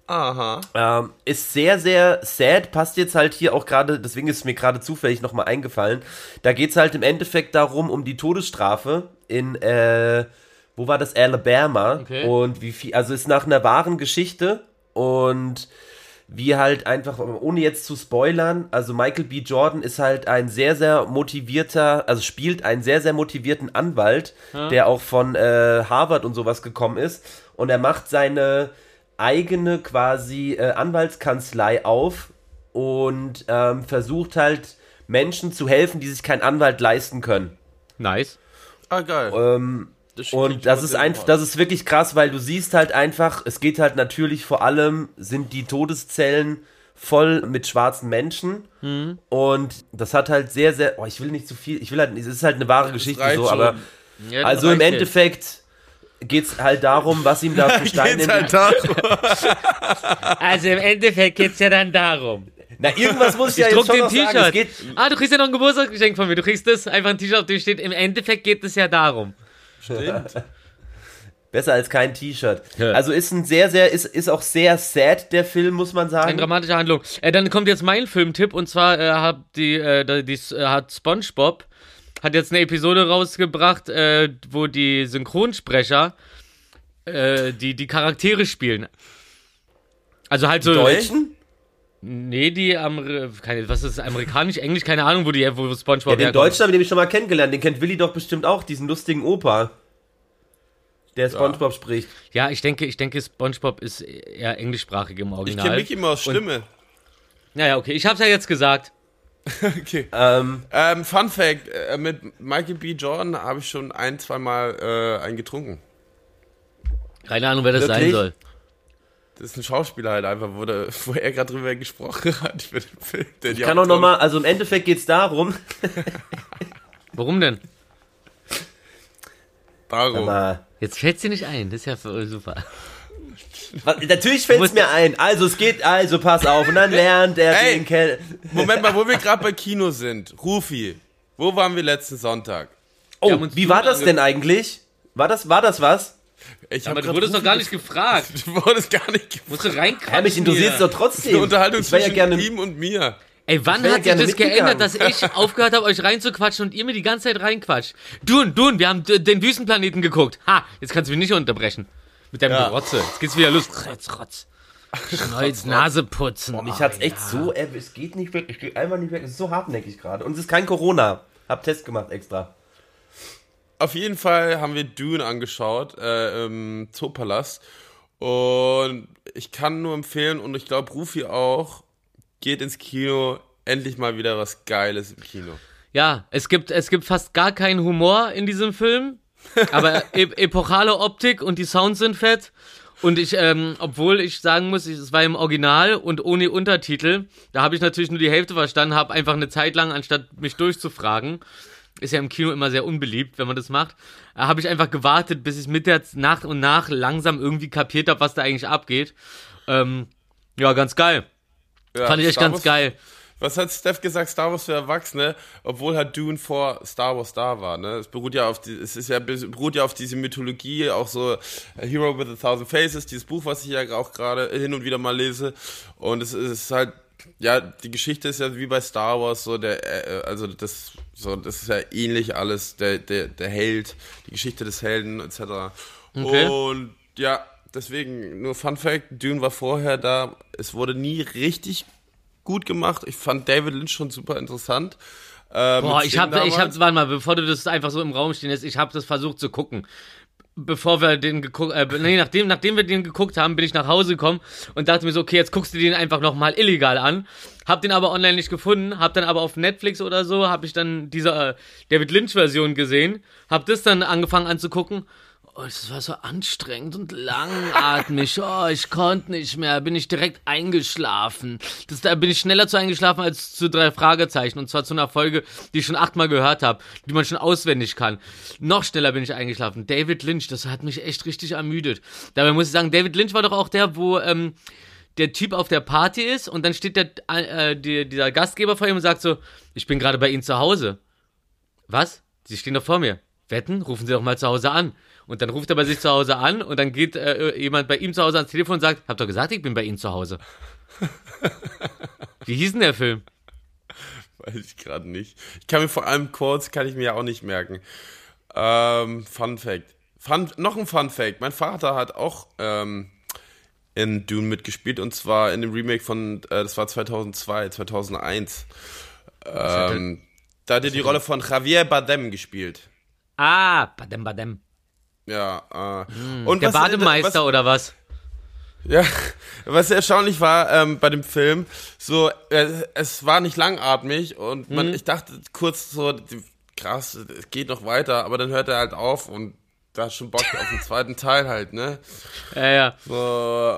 Aha. ähm, ist sehr, sehr sad. Passt jetzt halt hier auch gerade, deswegen ist es mir gerade zufällig nochmal eingefallen. Da geht es halt im Endeffekt darum, um die Todesstrafe in, äh, wo war das? Alabama. Okay. Und wie viel, also ist nach einer wahren Geschichte und wie halt einfach, ohne jetzt zu spoilern, also Michael B. Jordan ist halt ein sehr, sehr motivierter, also spielt einen sehr, sehr motivierten Anwalt, der auch von äh, Harvard und sowas gekommen ist. Und er macht seine eigene quasi äh, Anwaltskanzlei auf und ähm, versucht halt Menschen zu helfen, die sich keinen Anwalt leisten können. Nice. Ah, geil. Ähm, Das und das ist einfach, das ist wirklich krass, weil du siehst halt einfach, es geht halt natürlich vor allem, sind die Todeszellen voll mit schwarzen Menschen. Und das hat halt sehr, sehr. Oh, ich will nicht zu viel. Ich will halt. Es ist halt eine wahre Geschichte reicht so, schon. aber. Ja, das Also im. Endeffekt geht's halt darum, was ihm da für Steine. Halt. Also im Endeffekt geht's ja dann darum. Na, irgendwas muss ich Ich ja druck jetzt schon noch sagen. Es T-Shirt. geht, Ah, du kriegst ja noch ein Geburtstagsgeschenk von mir. Du kriegst das, einfach ein T-Shirt, auf dem steht, im Endeffekt geht es ja darum. Stimmt. besser als kein T-Shirt. Ja. Also ist ein sehr, sehr, ist, ist auch sehr sad, der Film, muss man Eine sagen. dramatische Handlung. Äh, dann kommt jetzt mein Filmtipp und zwar äh, hat die, äh, die, die äh, hat SpongeBob hat jetzt eine Episode rausgebracht, äh, wo die Synchronsprecher äh, die die Charaktere spielen. Also halt so Deutschen? Nee, die Amer keine, was ist amerikanisch, englisch, keine Ahnung, wo die wo SpongeBob Ja, den herkommt. Deutschen habe ich nämlich schon mal kennengelernt. Den kennt Willi doch bestimmt auch, diesen lustigen Opa. Der Spongebob spricht. Ja, ich denke, ich denke SpongeBob ist eher englischsprachig im Ich Original. kenne Mickey Mouse Stimme. Naja, okay, ich hab's ja jetzt gesagt. Okay. Ähm, Ähm, Fun Fact: äh, Mit Michael B. Jordan habe ich schon ein, zwei Mal äh, einen getrunken. Keine Ahnung, wer das sein Wirklich? soll. Das ist ein Schauspieler halt einfach, wo, der, wo er gerade drüber gesprochen hat für den Film. Der ich kann auch nochmal, also im Endeffekt geht's darum, Warum denn? Darum. mal, Jetzt fällt's dir nicht ein, das ist ja voll super. natürlich fällt's musst- mir ein. Also es geht, also pass auf. Und dann lernt er Ey. den Kell. Moment mal, wo wir gerade bei Kino sind. Rufi, wo waren wir letzten Sonntag? Oh, wie war das denn eigentlich? War das, war das was? Ich Aber du wurdest doch gar nicht gefragt. gef- Du wurdest gar nicht gefragt. Musst du reinquatschen. Ja, mich interessiert es doch trotzdem. Eine Unterhaltung ich ja zwischen gerne, ihm und mir. Ey, wann ja hat sich das geändert, dass ich aufgehört habe, euch reinzuquatschen und ihr mir die ganze Zeit reinquatscht? Dun, Dun, wir haben den Wüstenplaneten geguckt. Ha, jetzt kannst du mich nicht unterbrechen. Mit deinem Ja. Rotze. Jetzt geht's wieder los. Rotz, Rotz. Schneuz, Nase putzen. mich hat's echt so, äh, es geht nicht weg, ich gehe einfach nicht weg. Es ist so hartnäckig gerade. Und es ist kein Corona. Hab Test gemacht extra. Auf jeden Fall haben wir Dune angeschaut äh, im Zoopalast. Und ich kann nur empfehlen, und ich glaube Rufi auch, geht ins Kino, endlich mal wieder was Geiles im Kino. Ja, es gibt, es gibt fast gar keinen Humor in diesem Film, aber e epochale Optik und die Sounds sind fett. Und ich, ähm, obwohl ich sagen muss, es war im Original und ohne Untertitel, da habe ich natürlich nur die Hälfte verstanden, habe einfach eine Zeit lang, anstatt mich durchzufragen, ist ja im Kino immer sehr unbeliebt, wenn man das macht, äh, habe ich einfach gewartet, bis ich mit der nach und nach langsam irgendwie kapiert habe, was da eigentlich abgeht. Ähm, ja, ganz geil. Ja, Fand ich echt ganz geil. Was hat Steph gesagt? Star Wars für Erwachsene, obwohl halt Dune vor Star Wars da war. Ne? Es beruht ja auf die, es ist ja beruht ja auf diese Mythologie, auch so A Hero with a Thousand Faces, dieses Buch, was ich ja auch gerade hin und wieder mal lese. Und es ist halt, ja, die Geschichte ist ja wie bei Star Wars so der, äh, also das, so das ist ja ähnlich alles, der, der, der Held, die Geschichte des Helden etc. Okay. Und ja, deswegen nur Fun Fact: Dune war vorher da. Es wurde nie richtig gut gemacht. Ich fand David Lynch schon super interessant. Äh, Boah, ich Sting hab, ich hab, damals. warte mal, bevor du das einfach so im Raum stehen lässt, ich habe das versucht zu gucken. Bevor wir den geguckt, äh, nee, nachdem, nachdem wir den geguckt haben, bin ich nach Hause gekommen und dachte mir so, okay, jetzt guckst du den einfach nochmal illegal an. Hab den aber online nicht gefunden, hab dann aber auf Netflix oder so, hab ich dann diese äh, David Lynch Version gesehen, hab das dann angefangen anzugucken. Oh, es war so anstrengend und langatmig. Oh, ich konnte nicht mehr. Bin ich direkt eingeschlafen. Das, da bin ich schneller zu eingeschlafen als zu drei Fragezeichen. Und zwar zu einer Folge, die ich schon achtmal gehört habe, die man schon auswendig kann. Noch schneller bin ich eingeschlafen. David Lynch, das hat mich echt richtig ermüdet. Dabei muss ich sagen, David Lynch war doch auch der, wo ähm, der Typ auf der Party ist und dann steht der, äh, die, dieser Gastgeber vor ihm und sagt so, ich bin gerade bei Ihnen zu Hause. Was? Sie stehen doch vor mir. Wetten? Rufen Sie doch mal zu Hause an. Und dann ruft er bei sich zu Hause an und dann geht äh, jemand bei ihm zu Hause ans Telefon und sagt, hab doch gesagt, ich bin bei Ihnen zu Hause. Wie hieß denn der Film? Weiß ich gerade nicht. Ich kann mir vor allem kurz, kann ich mir ja auch nicht merken. Ähm, Fun Fact. Fun, noch ein Fun Fact. Mein Vater hat auch ähm, in Dune mitgespielt und zwar in dem Remake von, äh, das war 2002, 2001. Ähm, da hat er die Rolle von Javier Bardem gespielt. Ah, Badem Badem. Ja, äh, und Der was- Bademeister was, oder was? Ja, was erstaunlich war ähm, bei dem Film, so äh, es war nicht langatmig und man, ich dachte kurz so, krass, es geht noch weiter, aber dann hört er halt auf und da hast schon Bock auf den zweiten Teil halt, ne? Ja, ja. So,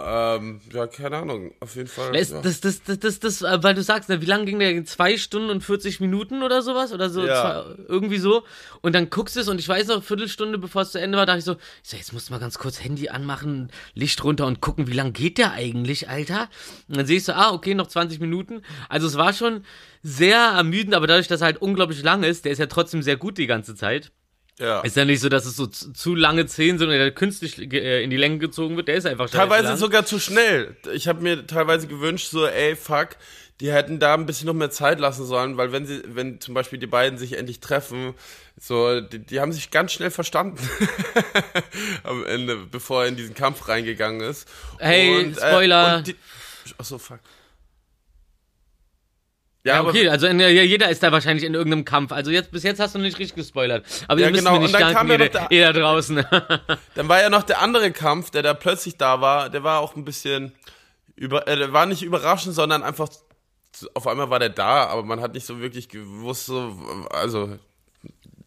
ähm, ja, keine Ahnung, auf jeden Fall. Das, ja. das, das, das, das, das, äh, weil du sagst, ne, wie lange ging der? Zwei Stunden und 40 Minuten oder sowas? Oder so, Ja. zwei, irgendwie so. Und dann guckst du es und ich weiß noch, Viertelstunde bevor es zu Ende war, dachte ich so, ich so, jetzt musst du mal ganz kurz Handy anmachen, Licht runter und gucken, wie lang geht der eigentlich, Alter? Und dann siehst du, ah, okay, noch 20 Minuten. Also es war schon sehr ermüdend, aber dadurch, dass er halt unglaublich lang ist, der ist ja trotzdem sehr gut die ganze Zeit. Ja. Ist ja nicht so, dass es so zu, zu lange Szenen sind oder der künstlich äh, in die Länge gezogen wird, der ist einfach Teilweise lang. sogar zu schnell. Ich habe mir teilweise gewünscht, so, ey, fuck, die hätten da ein bisschen noch mehr Zeit lassen sollen, weil wenn sie, wenn zum Beispiel die beiden sich endlich treffen, so, die, die haben sich ganz schnell verstanden am Ende, bevor er in diesen Kampf reingegangen ist. Hey, Spoiler. und die, achso, fuck. Ja, aber- okay, also in, ja, jeder ist da wahrscheinlich in irgendeinem Kampf. Also jetzt bis jetzt hast du nicht richtig gespoilert. Aber Ja, ihr müsst genau, mir nicht danken, kam ja der- ihr da draußen. Dann war ja noch der andere Kampf, der da plötzlich da war, der war auch ein bisschen über, äh, der war nicht überraschend, sondern einfach auf einmal war der da, aber man hat nicht so wirklich gewusst, so, also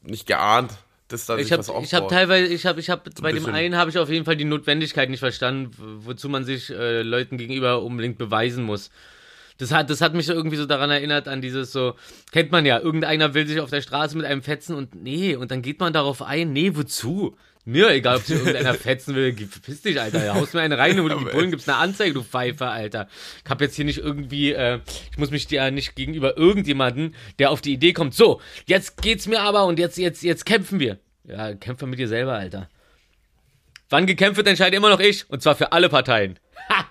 nicht geahnt, dass da ich sich habe was aufbaut. ich hab teilweise, ich habe, ich habe bei dem bisschen. einen habe ich auf jeden Fall die Notwendigkeit nicht verstanden, wo- wozu man sich äh, Leuten gegenüber unbedingt beweisen muss. Das hat, das hat mich so irgendwie so daran erinnert an dieses so, kennt man ja, irgendeiner will sich auf der Straße mit einem fetzen und nee, und dann geht man darauf ein, nee, wozu? Mir egal, ob sich irgendeiner fetzen will, verpiss dich, Alter, haust mir eine rein, wo du die Bullen gibst eine Anzeige, du Pfeife, Alter. Ich hab jetzt hier nicht irgendwie, äh, ich muss mich dir nicht gegenüber irgendjemanden, der auf die Idee kommt, so, jetzt geht's mir aber und jetzt, jetzt, jetzt kämpfen wir. Ja, kämpfe mit dir selber, Alter. Wann gekämpft wird, entscheide immer noch ich, und zwar für alle Parteien. Ha!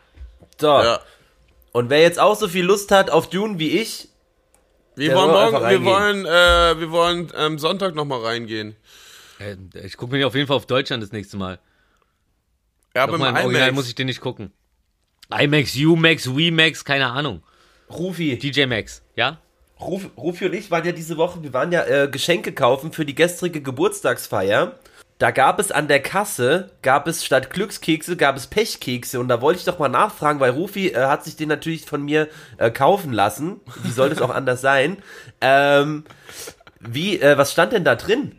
So. Ja. Und wer jetzt auch so viel Lust hat auf Dune wie ich, Wir wollen morgen, wir wollen, äh, wir wollen ähm, Sonntag nochmal reingehen. Äh, Ich gucke mir auf jeden Fall auf Deutschland das nächste Mal. Ja, aber im im Original IMAX. muss ich den nicht gucken. IMAX, UMAX, WeMax, keine Ahnung. Rufi, DJ Max, ja? Ruf, Rufi und ich waren ja diese Woche, wir waren ja äh, Geschenke kaufen für die gestrige Geburtstagsfeier. Da gab es an der Kasse, gab es statt Glückskekse, gab es Pechkekse. Und da wollte ich doch mal nachfragen, weil Rufi äh, hat sich den natürlich von mir äh, kaufen lassen. Wie soll das auch anders sein? Ähm, wie, äh, was stand denn da drin?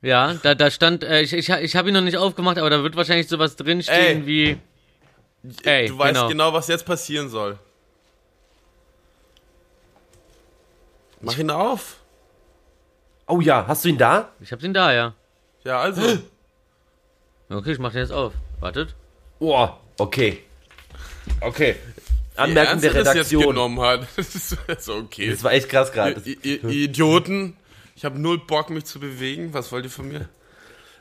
Ja, da, da stand, äh, ich, ich, ich habe ihn noch nicht aufgemacht, aber da wird wahrscheinlich sowas drinstehen Ey. wie. Ey, du weißt genau. genau. was jetzt passieren soll. Mach ihn auf. Oh ja, hast du ihn da? Ich hab den da, ja. Ja, also. Okay, ich mach den jetzt auf. Wartet. Oh, okay. Okay. Anmerkung der er das jetzt Redaktion. genommen hat. Das ist so okay. Das war echt krass gerade. Idioten. Ich habe null Bock, mich zu bewegen. Was wollt ihr von mir?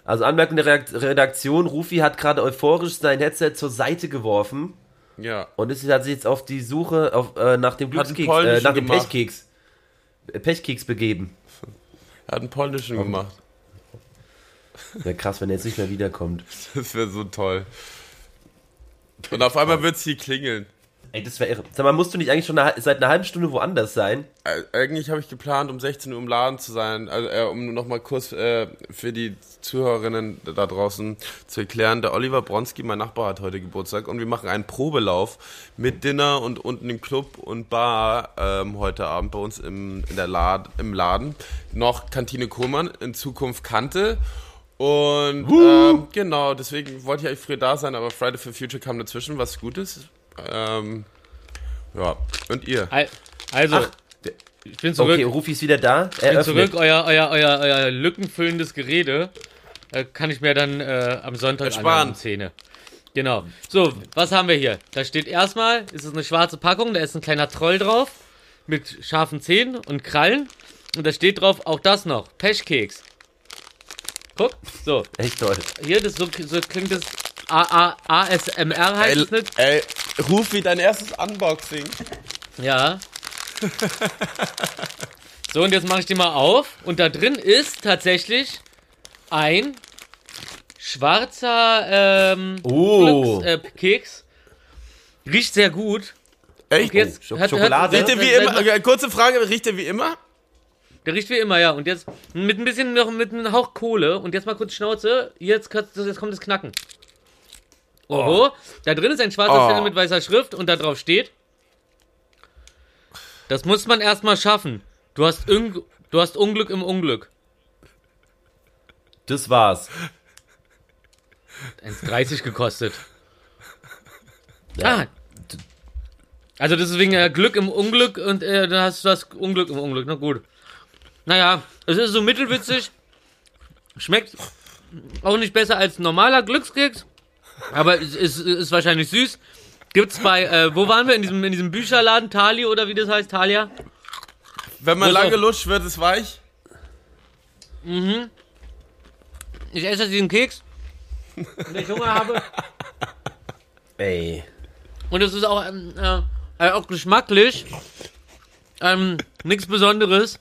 Also Anmerkung der Redakt- Redaktion, Rufi hat gerade euphorisch sein Headset zur Seite geworfen Ja. und ist hat sich jetzt auf die Suche auf, äh, nach dem Glückskeks, äh, polnischen nach dem gemacht. Pechkeks, äh, Pechkeks begeben. Er hat einen polnischen gemacht. Wäre krass, wenn er jetzt nicht mehr wiederkommt. Das wäre so toll. Und auf einmal wird sie klingeln. Ey, das wäre irre. Sag mal, musst du nicht eigentlich schon eine, seit einer halben Stunde woanders sein? Äh, Eigentlich habe ich geplant, um 16 Uhr im Laden zu sein, also äh, um nochmal kurz äh, für die Zuhörerinnen da draußen zu erklären, der Oliver Bronski, mein Nachbar, hat heute Geburtstag und wir machen einen Probelauf mit Dinner und unten im Club und Bar ähm, heute Abend bei uns im, in der Lad, im Laden. Noch Kantine Kohlmann, in Zukunft Kante. Und ähm, genau, deswegen wollte ich eigentlich früher da sein, aber Friday for Future kam dazwischen, was gut ist. Ähm, ja, und ihr? Al- Also, Ach, ich bin zurück. Okay, Rufi ist wieder da. Ich bin Eröffnet. zurück, euer, euer, euer, euer lückenfüllendes Gerede äh, kann ich mir dann äh, am Sonntag Ersparen. Zähne. Genau. So, was haben wir hier? Da steht erstmal, ist es eine schwarze Packung, da ist ein kleiner Troll drauf mit scharfen Zähnen und Krallen. Und da steht drauf auch das noch, Pechkeks. Guck, so, Echt toll. hier, das so, so klingt das A -A ASMR heißt es nicht? ey, ruf wie dein erstes Unboxing. Ja. So, und jetzt mache ich die mal auf. Und da drin ist tatsächlich ein schwarzer ähm, Oh. Glücks, äh, Keks. Riecht sehr gut. Echt? Jetzt Sch- hat- Schokolade? Riecht der wie Sag immer? mal- Okay, kurze Frage, riecht der wie immer? Der riecht wie immer, ja. Und jetzt mit ein bisschen noch mit einem Hauch Kohle. Und jetzt mal kurz Schnauze. Jetzt, jetzt kommt das Knacken. Oho. Da drin ist ein schwarzer Oh. Zettel mit weißer Schrift und da drauf steht. Das muss man erstmal schaffen. Du hast, du hast Unglück im Unglück. Das war's. 1,30 gekostet. Ah. Also das ist wegen äh, Glück im Unglück und äh, dann hast du das Unglück im Unglück. Na gut. Naja, es ist so mittelwitzig. Schmeckt auch nicht besser als ein normaler Glückskeks. Aber es ist, ist wahrscheinlich süß. Gibt's bei, äh, wo waren wir? In diesem, in diesem Bücherladen, Tali oder wie das heißt, Talia? Wenn man lange er? lutscht, wird es weich. Ich esse jetzt diesen Keks. Wenn ich Hunger habe. Ey. Und es ist auch, ähm, äh, äh, auch geschmacklich. Ähm, nichts Besonderes.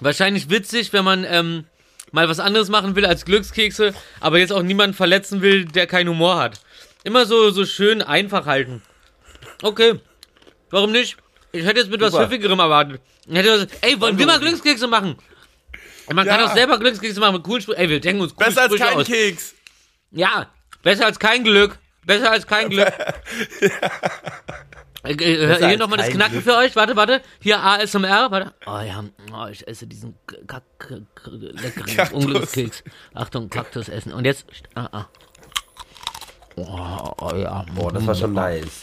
Wahrscheinlich witzig, wenn man ähm, mal was anderes machen will als Glückskekse, aber jetzt auch niemanden verletzen will, der keinen Humor hat. Immer so, so schön einfach halten. Okay. Warum nicht? Ich hätte jetzt mit was Super. Pfiffigerem erwartet. Ich hätte was, ey, wollen wir mal Glückskekse machen? Man kann Ja. auch selber Glückskekse machen mit coolen Sprüchen. Ey, wir denken uns coole Besser als kein aus. Keks. Ja, besser als kein Glück. Besser als kein Glück. Äh, äh, hier nochmal das Knacken für euch. Warte, warte. Hier ASMR. Warte. Oh ja, oh, ich esse diesen Kack, Kack, leckeren Kaktus. Unglückskeks. Achtung, Kaktus essen. Und jetzt. Ah, ah. Oh, oh ja. Boah, das war schon nice.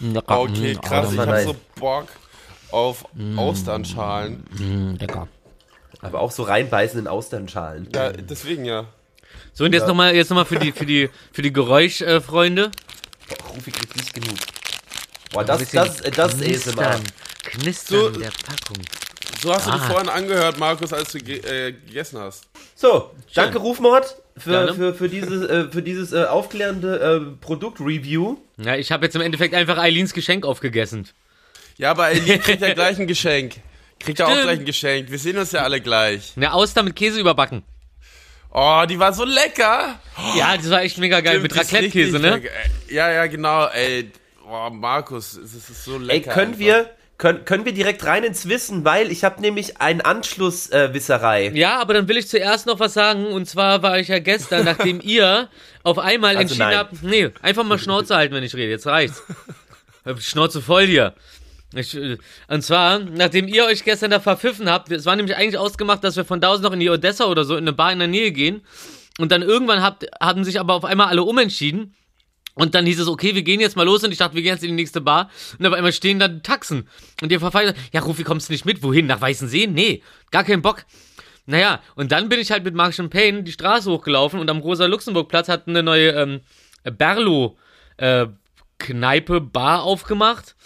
Lecker. Okay, Mm, krass. das Ich war hab nice. so Bock auf Austernschalen. mm, lecker. Aber auch so reinbeißen in Austernschalen. Ja, deswegen ja. So, und jetzt nochmal jetzt noch mal für die, für die, für die Geräuschfreunde. Boah, Rufi kriegt nicht genug. Boah, das, das, das ist ASMR. Knistern. So- der Packung. So hast du Ah. dich vorhin angehört, Markus, als du ge äh, gegessen hast. So, danke Rufmord für, Gerne. für, für dieses, äh, für dieses äh, aufklärende äh, Produktreview. Ja, ich habe jetzt im Endeffekt einfach Eileens Geschenk aufgegessen. Ja, aber Eileen kriegt ja gleich ein Geschenk. Kriegt ja auch Stimmt. gleich ein Geschenk. Wir sehen uns ja alle gleich. Eine Auster mit Käse überbacken. Oh, die war so lecker. Ja, das war echt mega geil. mit Die ist Raclette-Käse, ne? Ja, ja, genau. Ey, oh, Markus, es ist so Ey, lecker. können einfach. wir, können, können wir direkt rein ins Wissen, weil ich habe nämlich einen Anschlusswisserei. Äh, Wisserei. Ja, aber dann will ich zuerst noch was sagen. Und zwar war ich ja gestern, nachdem ihr auf einmal Also entschieden nein. habt, nee, einfach mal Schnauze halten, wenn ich rede. Jetzt reicht's. Hab die Schnauze voll hier. Ich, äh, und zwar, nachdem ihr euch gestern da verpfiffen habt, es war nämlich eigentlich ausgemacht, dass wir von da aus noch in die Odessa oder so in eine Bar in der Nähe gehen. Und dann irgendwann habt, haben sich aber auf einmal alle umentschieden. Und dann hieß es, okay, wir gehen jetzt mal los. Und ich dachte, wir gehen jetzt in die nächste Bar. Und auf einmal stehen da Taxen. Und ihr Verfall ja, Rufi, kommst du nicht mit? Wohin? Nach Weißensee? Nee, gar keinen Bock. Naja, und dann bin ich halt mit Mark Champagne die Straße hochgelaufen und am Rosa-Luxemburg-Platz hat eine neue ähm, Berlo-Kneipe, Bar aufgemacht.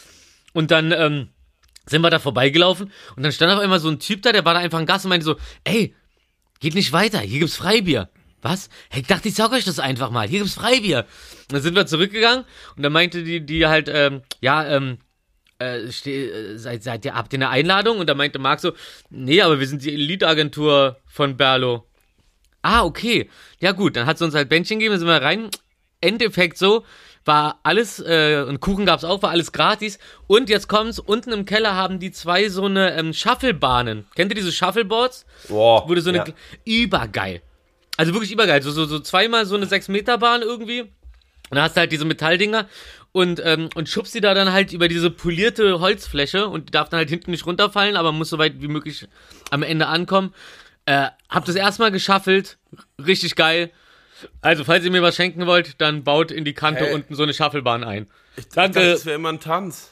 Und dann ähm, sind wir da vorbeigelaufen und dann stand auf einmal so ein Typ da, der war da einfach ein Gast und meinte so, ey, geht nicht weiter, hier gibt's Freibier. Was? Hey, ich dachte, ich sag euch das einfach mal. Hier gibt's Freibier. Und dann sind wir zurückgegangen und dann meinte die, die halt, ähm, ja, ähm, äh, ste- äh, seid, seid ihr, habt ihr eine Einladung? Und da meinte Marc so, nee, aber wir sind die Elite-Agentur von Berlo. Ah, okay. Ja gut, dann hat sie uns halt Bändchen gegeben, dann sind wir rein. Endeffekt so, war alles, äh, und Kuchen gab's auch, war alles gratis. Und jetzt kommt's, unten im Keller haben die zwei so eine ähm, Shufflebahnen. Kennt ihr diese Shuffleboards? Boah, Wurde so eine ja. übergeil. Also wirklich übergeil. So, so, so zweimal so eine 6-Meter-Bahn irgendwie. Und dann hast du halt diese Metalldinger und, ähm, und schubst die da dann halt über diese polierte Holzfläche und die darf dann halt hinten nicht runterfallen, aber muss so weit wie möglich am Ende ankommen. Äh, hab das erstmal geschaffelt. Richtig geil. Also, falls ihr mir was schenken wollt, dann baut in die Kante Hey. unten so eine Shufflebahn ein. Ich dachte, Danke. das wäre immer ein Tanz.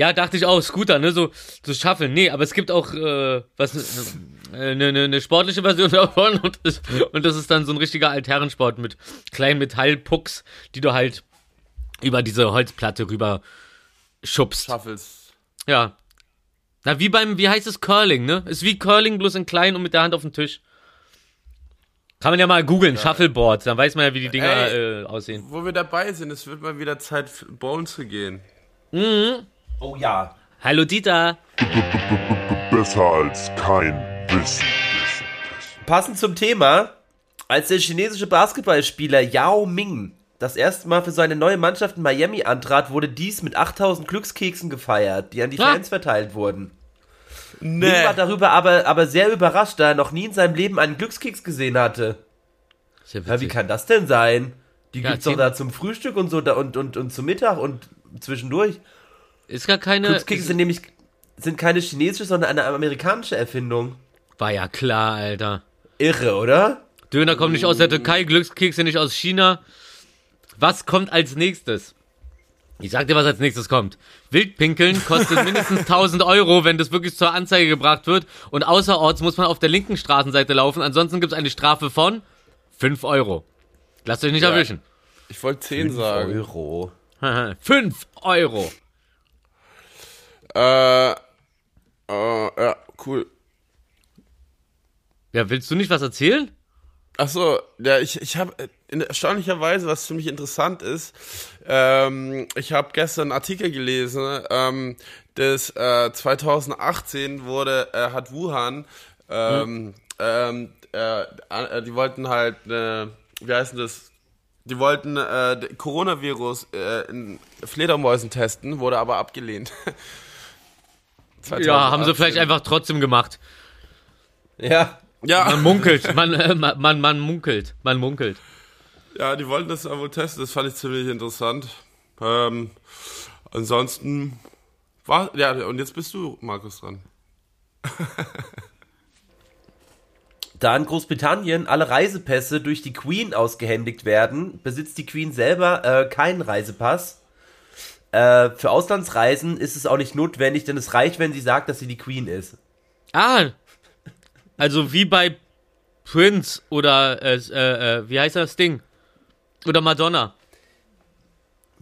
Ja, dachte ich auch, Scooter, ne, so, so Shuffle. Nee, aber es gibt auch, äh, was, eine ne, ne, ne sportliche Version davon und, das- und das ist dann so ein richtiger Altherrensport mit kleinen Metallpucks, die du halt über diese Holzplatte rüber schubst. Shuffles. Ja. Na, wie beim, wie heißt es, Curling, ne? Ist wie Curling, bloß in klein und mit der Hand auf dem Tisch. Kann man ja mal googeln, Shuffleboard, dann weiß man ja, wie die Dinger Ey. äh, aussehen. Wo wir dabei sind, es wird mal wieder Zeit, bowlen zu gehen. Oh ja. Hallo Dieter. Besser als kein Wissen. Passend zum Thema, als der chinesische Basketballspieler Yao Ming das erste Mal für seine neue Mannschaft in Miami antrat, wurde dies mit 8000 Glückskeksen gefeiert, die an die Ah. Fans verteilt wurden. Nee. Ming war darüber aber, aber sehr überrascht, da er noch nie in seinem Leben einen Glückskeks gesehen hatte. Sehr Ja, wie kann das denn sein? Die Ja, gibt's doch da zum Frühstück und so da und, und, und zum Mittag und zwischendurch. Ist gar keine. Glückskekse sind nämlich sind keine chinesische, sondern eine amerikanische Erfindung. War ja klar, Alter. Irre, oder? Döner kommt nicht aus der Türkei, Glückskekse nicht aus China. Was kommt als nächstes? Ich sag dir, was als nächstes kommt. Wildpinkeln kostet mindestens 1000 Euro, wenn das wirklich zur Anzeige gebracht wird. Und außerorts muss man auf der linken Straßenseite laufen. Ansonsten gibt es eine Strafe von 5 Euro. Lasst euch nicht Ja. erwischen. Ich wollte 10 sagen. Euro. 5 Euro. Äh, äh, ja, cool. Ja, willst du nicht was erzählen? Ach so, ja, ich, ich habe in erstaunlicherweise, was ziemlich interessant ist, ähm, ich habe gestern einen Artikel gelesen, ähm, das äh, 2018 wurde, äh, hat Wuhan, ähm, ähm, äh, äh, die wollten halt, äh, wie heißt denn das? Die wollten äh, Coronavirus äh, in Fledermäusen testen, wurde aber abgelehnt. Ja, haben sie 2018. vielleicht einfach trotzdem gemacht. Ja. Ja. Man munkelt, man, äh, man, man, man munkelt, man munkelt. Ja, die wollten das ja wohl testen, das fand ich ziemlich interessant. Ähm, ansonsten war, ja, und jetzt bist du, Markus, dran. Da in Großbritannien alle Reisepässe durch die Queen ausgehändigt werden, besitzt die Queen selber äh, keinen Reisepass. Äh, für Auslandsreisen ist es auch nicht notwendig, denn es reicht, wenn sie sagt, dass sie die Queen ist. Ah, also wie bei Prince oder, äh, äh, äh, wie heißt das Ding? Oder Madonna.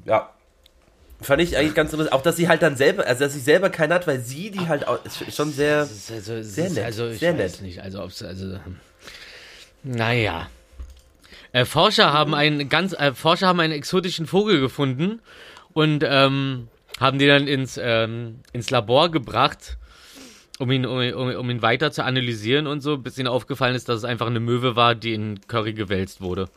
Ja. Fand ich eigentlich ganz interessant. Auch, dass sie halt dann selber, also dass sie selber keinen hat, weil sie die halt auch, ist schon sehr. Ist also, es Sehr nett, Also ich sehr weiß nett. nicht, also also, hm. naja. Äh, Forscher haben einen ganz, äh, Forscher haben einen exotischen Vogel gefunden und ähm, haben den dann ins, ähm, ins Labor gebracht, um ihn, um, um, um ihn weiter zu analysieren und so, bis ihnen aufgefallen ist, dass es einfach eine Möwe war, die in Curry gewälzt wurde.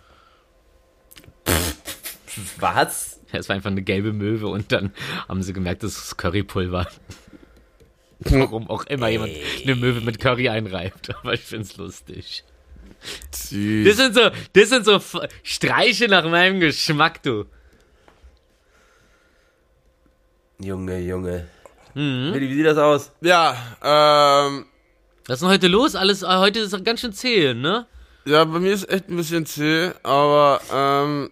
Was? Ja, es war einfach eine gelbe Möwe und dann haben sie gemerkt, das ist Currypulver. Warum auch immer jemand eine Möwe mit Curry einreibt, aber ich find's lustig. Das sind so, das sind so Streiche nach meinem Geschmack, du. Junge, Junge. Mhm. Willi, wie sieht das aus? Ja, ähm, Was ist denn heute los? Alles, äh, heute ist doch ganz schön zäh, ne? ja, bei mir ist echt ein bisschen zäh, aber, ähm,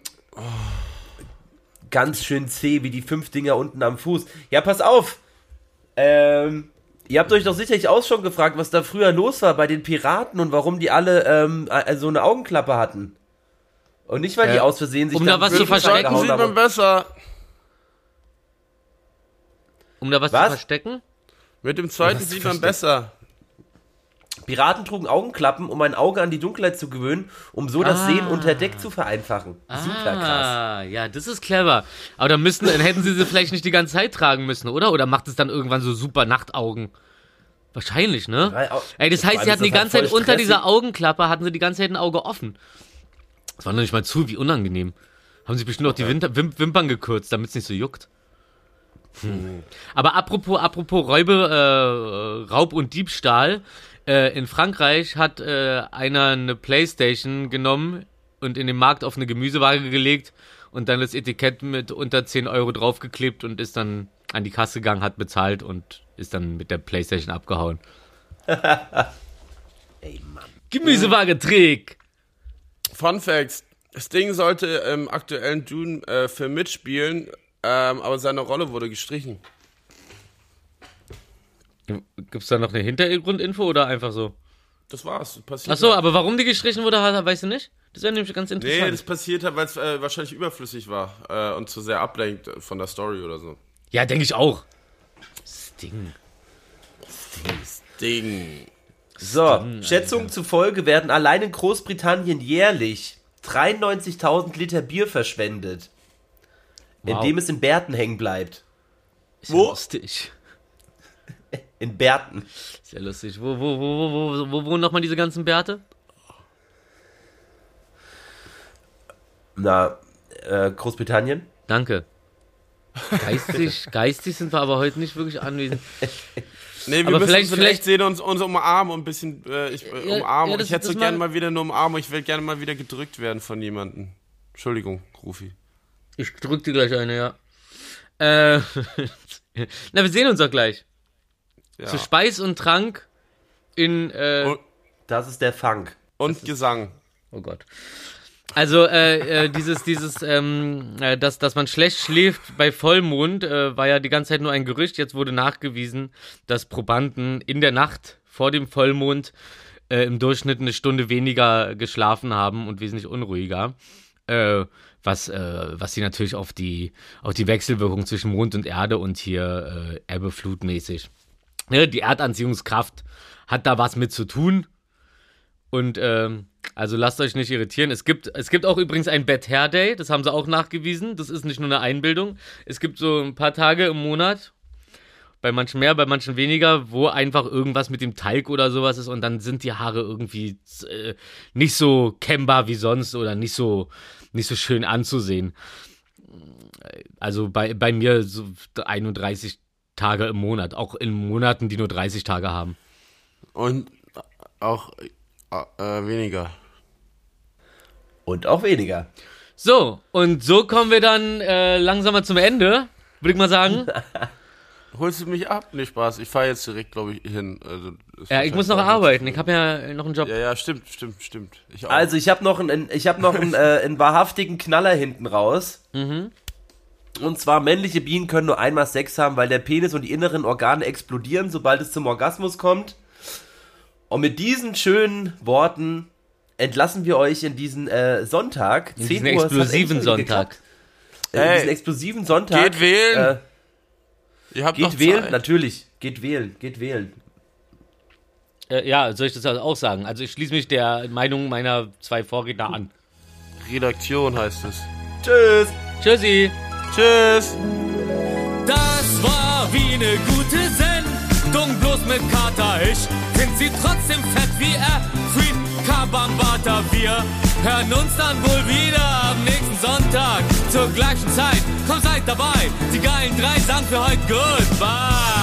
Ganz schön zäh, wie die fünf Dinger unten am Fuß. Ja, pass auf. Ähm, ihr habt euch doch sicherlich auch schon gefragt, was da früher los war bei den Piraten und warum die alle ähm, äh, so eine Augenklappe hatten. Und nicht, weil die Äh, aus Versehen sich um da was zu verstecken, sieht man besser. Um da was, Was? zu verstecken? Mit dem zweiten sieht man besser. Piraten trugen Augenklappen, um ein Auge an die Dunkelheit zu gewöhnen, um so das Ah. Sehen unter Deck zu vereinfachen. Super krass. Ah, ja, das ist clever. Aber dann müssten, dann hätten sie sie vielleicht nicht die ganze Zeit tragen müssen, oder? Oder macht es dann irgendwann so super Nachtaugen? Wahrscheinlich, ne? Ey, das heißt, sie hatten die halt ganze Zeit unter stressig. dieser Augenklappe, hatten sie die ganze Zeit ein Auge offen. Das war noch nicht mal zu, wie unangenehm. Haben sie bestimmt auch die Wimpern gekürzt, damit es nicht so juckt. Hm. Aber apropos, apropos Räube, äh, Raub und Diebstahl. Äh, in Frankreich hat äh, einer eine Playstation genommen und in den Markt auf eine Gemüsewaage gelegt und dann das Etikett mit unter 10 Euro draufgeklebt und ist dann an die Kasse gegangen, hat bezahlt und ist dann mit der Playstation abgehauen. Ey, Mann. Gemüsewaage-Trick! Fun Facts. Sting sollte im aktuellen Dune-Film mitspielen, ähm, aber seine Rolle wurde gestrichen. Gibt's da noch eine Hintergrundinfo oder einfach so? Das war's. Passiert Ach so, halt. aber warum die gestrichen wurde, weißt du nicht? Das wäre nämlich ganz Nee, interessant. das passiert hat, weil es äh, wahrscheinlich überflüssig war äh, und zu sehr ablenkt von der Story oder so. ja, denke ich auch. Sting. Ding. So, Schätzungen zufolge werden allein in Großbritannien jährlich 93.000 Liter Bier verschwendet, Wow. indem es in Bärten hängen bleibt. Ist ja Wo? lustig. In Bärten. Ist ja lustig. Wo, wo, wo, wo, wo, wo wohnen nochmal diese ganzen Bärte? Na, äh, Großbritannien? Danke. Geistig, geistig sind wir aber heute nicht wirklich anwesend. Nee, wir Aber müssen vielleicht- vielleicht, sehen uns, uns umarmen und ein bisschen äh, ich, äh, Ja, umarmen. ja, das- ich hätte so gerne mal- mal wieder eine Umarmung. Ich will gerne mal wieder gedrückt werden von jemandem. Entschuldigung, Rufi. Ich drück dir gleich eine, ja. Äh, na, wir sehen uns doch gleich. Ja. Zu Speis und Trank in, äh, Und, Das ist der Funk. und Gesang. Oh Gott. Also äh, äh, dieses, dieses, ähm, äh, dass, dass man schlecht schläft bei Vollmond, äh, war ja die ganze Zeit nur ein Gerücht. Jetzt wurde nachgewiesen, dass Probanden in der Nacht vor dem Vollmond äh, im Durchschnitt eine Stunde weniger geschlafen haben und wesentlich unruhiger. Äh, was, äh, was sie natürlich auf die, auf die Wechselwirkung zwischen Mond und Erde und hier äh, Ebbe flutmäßig. Ne, die Erdanziehungskraft hat da was mit zu tun. Und ähm, also lasst euch nicht irritieren. Es gibt, es gibt auch übrigens ein Bad Hair Day, das haben sie auch nachgewiesen. Das ist nicht nur eine Einbildung. Es gibt so ein paar Tage im Monat, bei manchen mehr, bei manchen weniger, wo einfach irgendwas mit dem Teig oder sowas ist und dann sind die Haare irgendwie äh, nicht so kennbar wie sonst oder nicht so, nicht so schön anzusehen. Also bei, bei mir so 31 Tage im Monat, auch in Monaten, die nur 30 Tage haben. Und auch äh, weniger. Und auch weniger. So, und so kommen wir dann äh, langsam mal zum Ende, würde ich mal sagen. Holst du mich ab? Nee, Spaß. Ich fahre jetzt direkt, glaube ich, hin. Also, Ja, ich muss noch arbeiten. Ich habe ja noch einen Job. Ja, ja, stimmt, stimmt, stimmt. Ich auch. Also ich habe noch einen, ich habe noch einen, äh, einen wahrhaftigen Knaller hinten raus. Und zwar männliche Bienen können nur einmal Sex haben, weil der Penis und die inneren Organe explodieren, sobald es zum Orgasmus kommt. Und mit diesen schönen Worten entlassen wir euch in diesen äh, Sonntag, In 10 diesen explosiven Sonntag. geklappt. Äh, in diesen explosiven Sonntag. geht wählen. Äh, Ihr habt noch geht wählen, Zeit. natürlich. Geht wählen, geht wählen. Äh, ja, soll ich das also auch sagen? Also ich schließe mich der Meinung meiner zwei Vorredner an. Redaktion heißt es. Tschüss. Tschüssi. Tschüss. Das war wie eine gute Sendung, bloß mit Kater. Ich find sie trotzdem fett wie er. Kabambata. Wir hören uns dann wohl wieder am nächsten Sonntag zur gleichen Zeit. Komm, seid dabei. Die geilen drei sagen für heute Goodbye.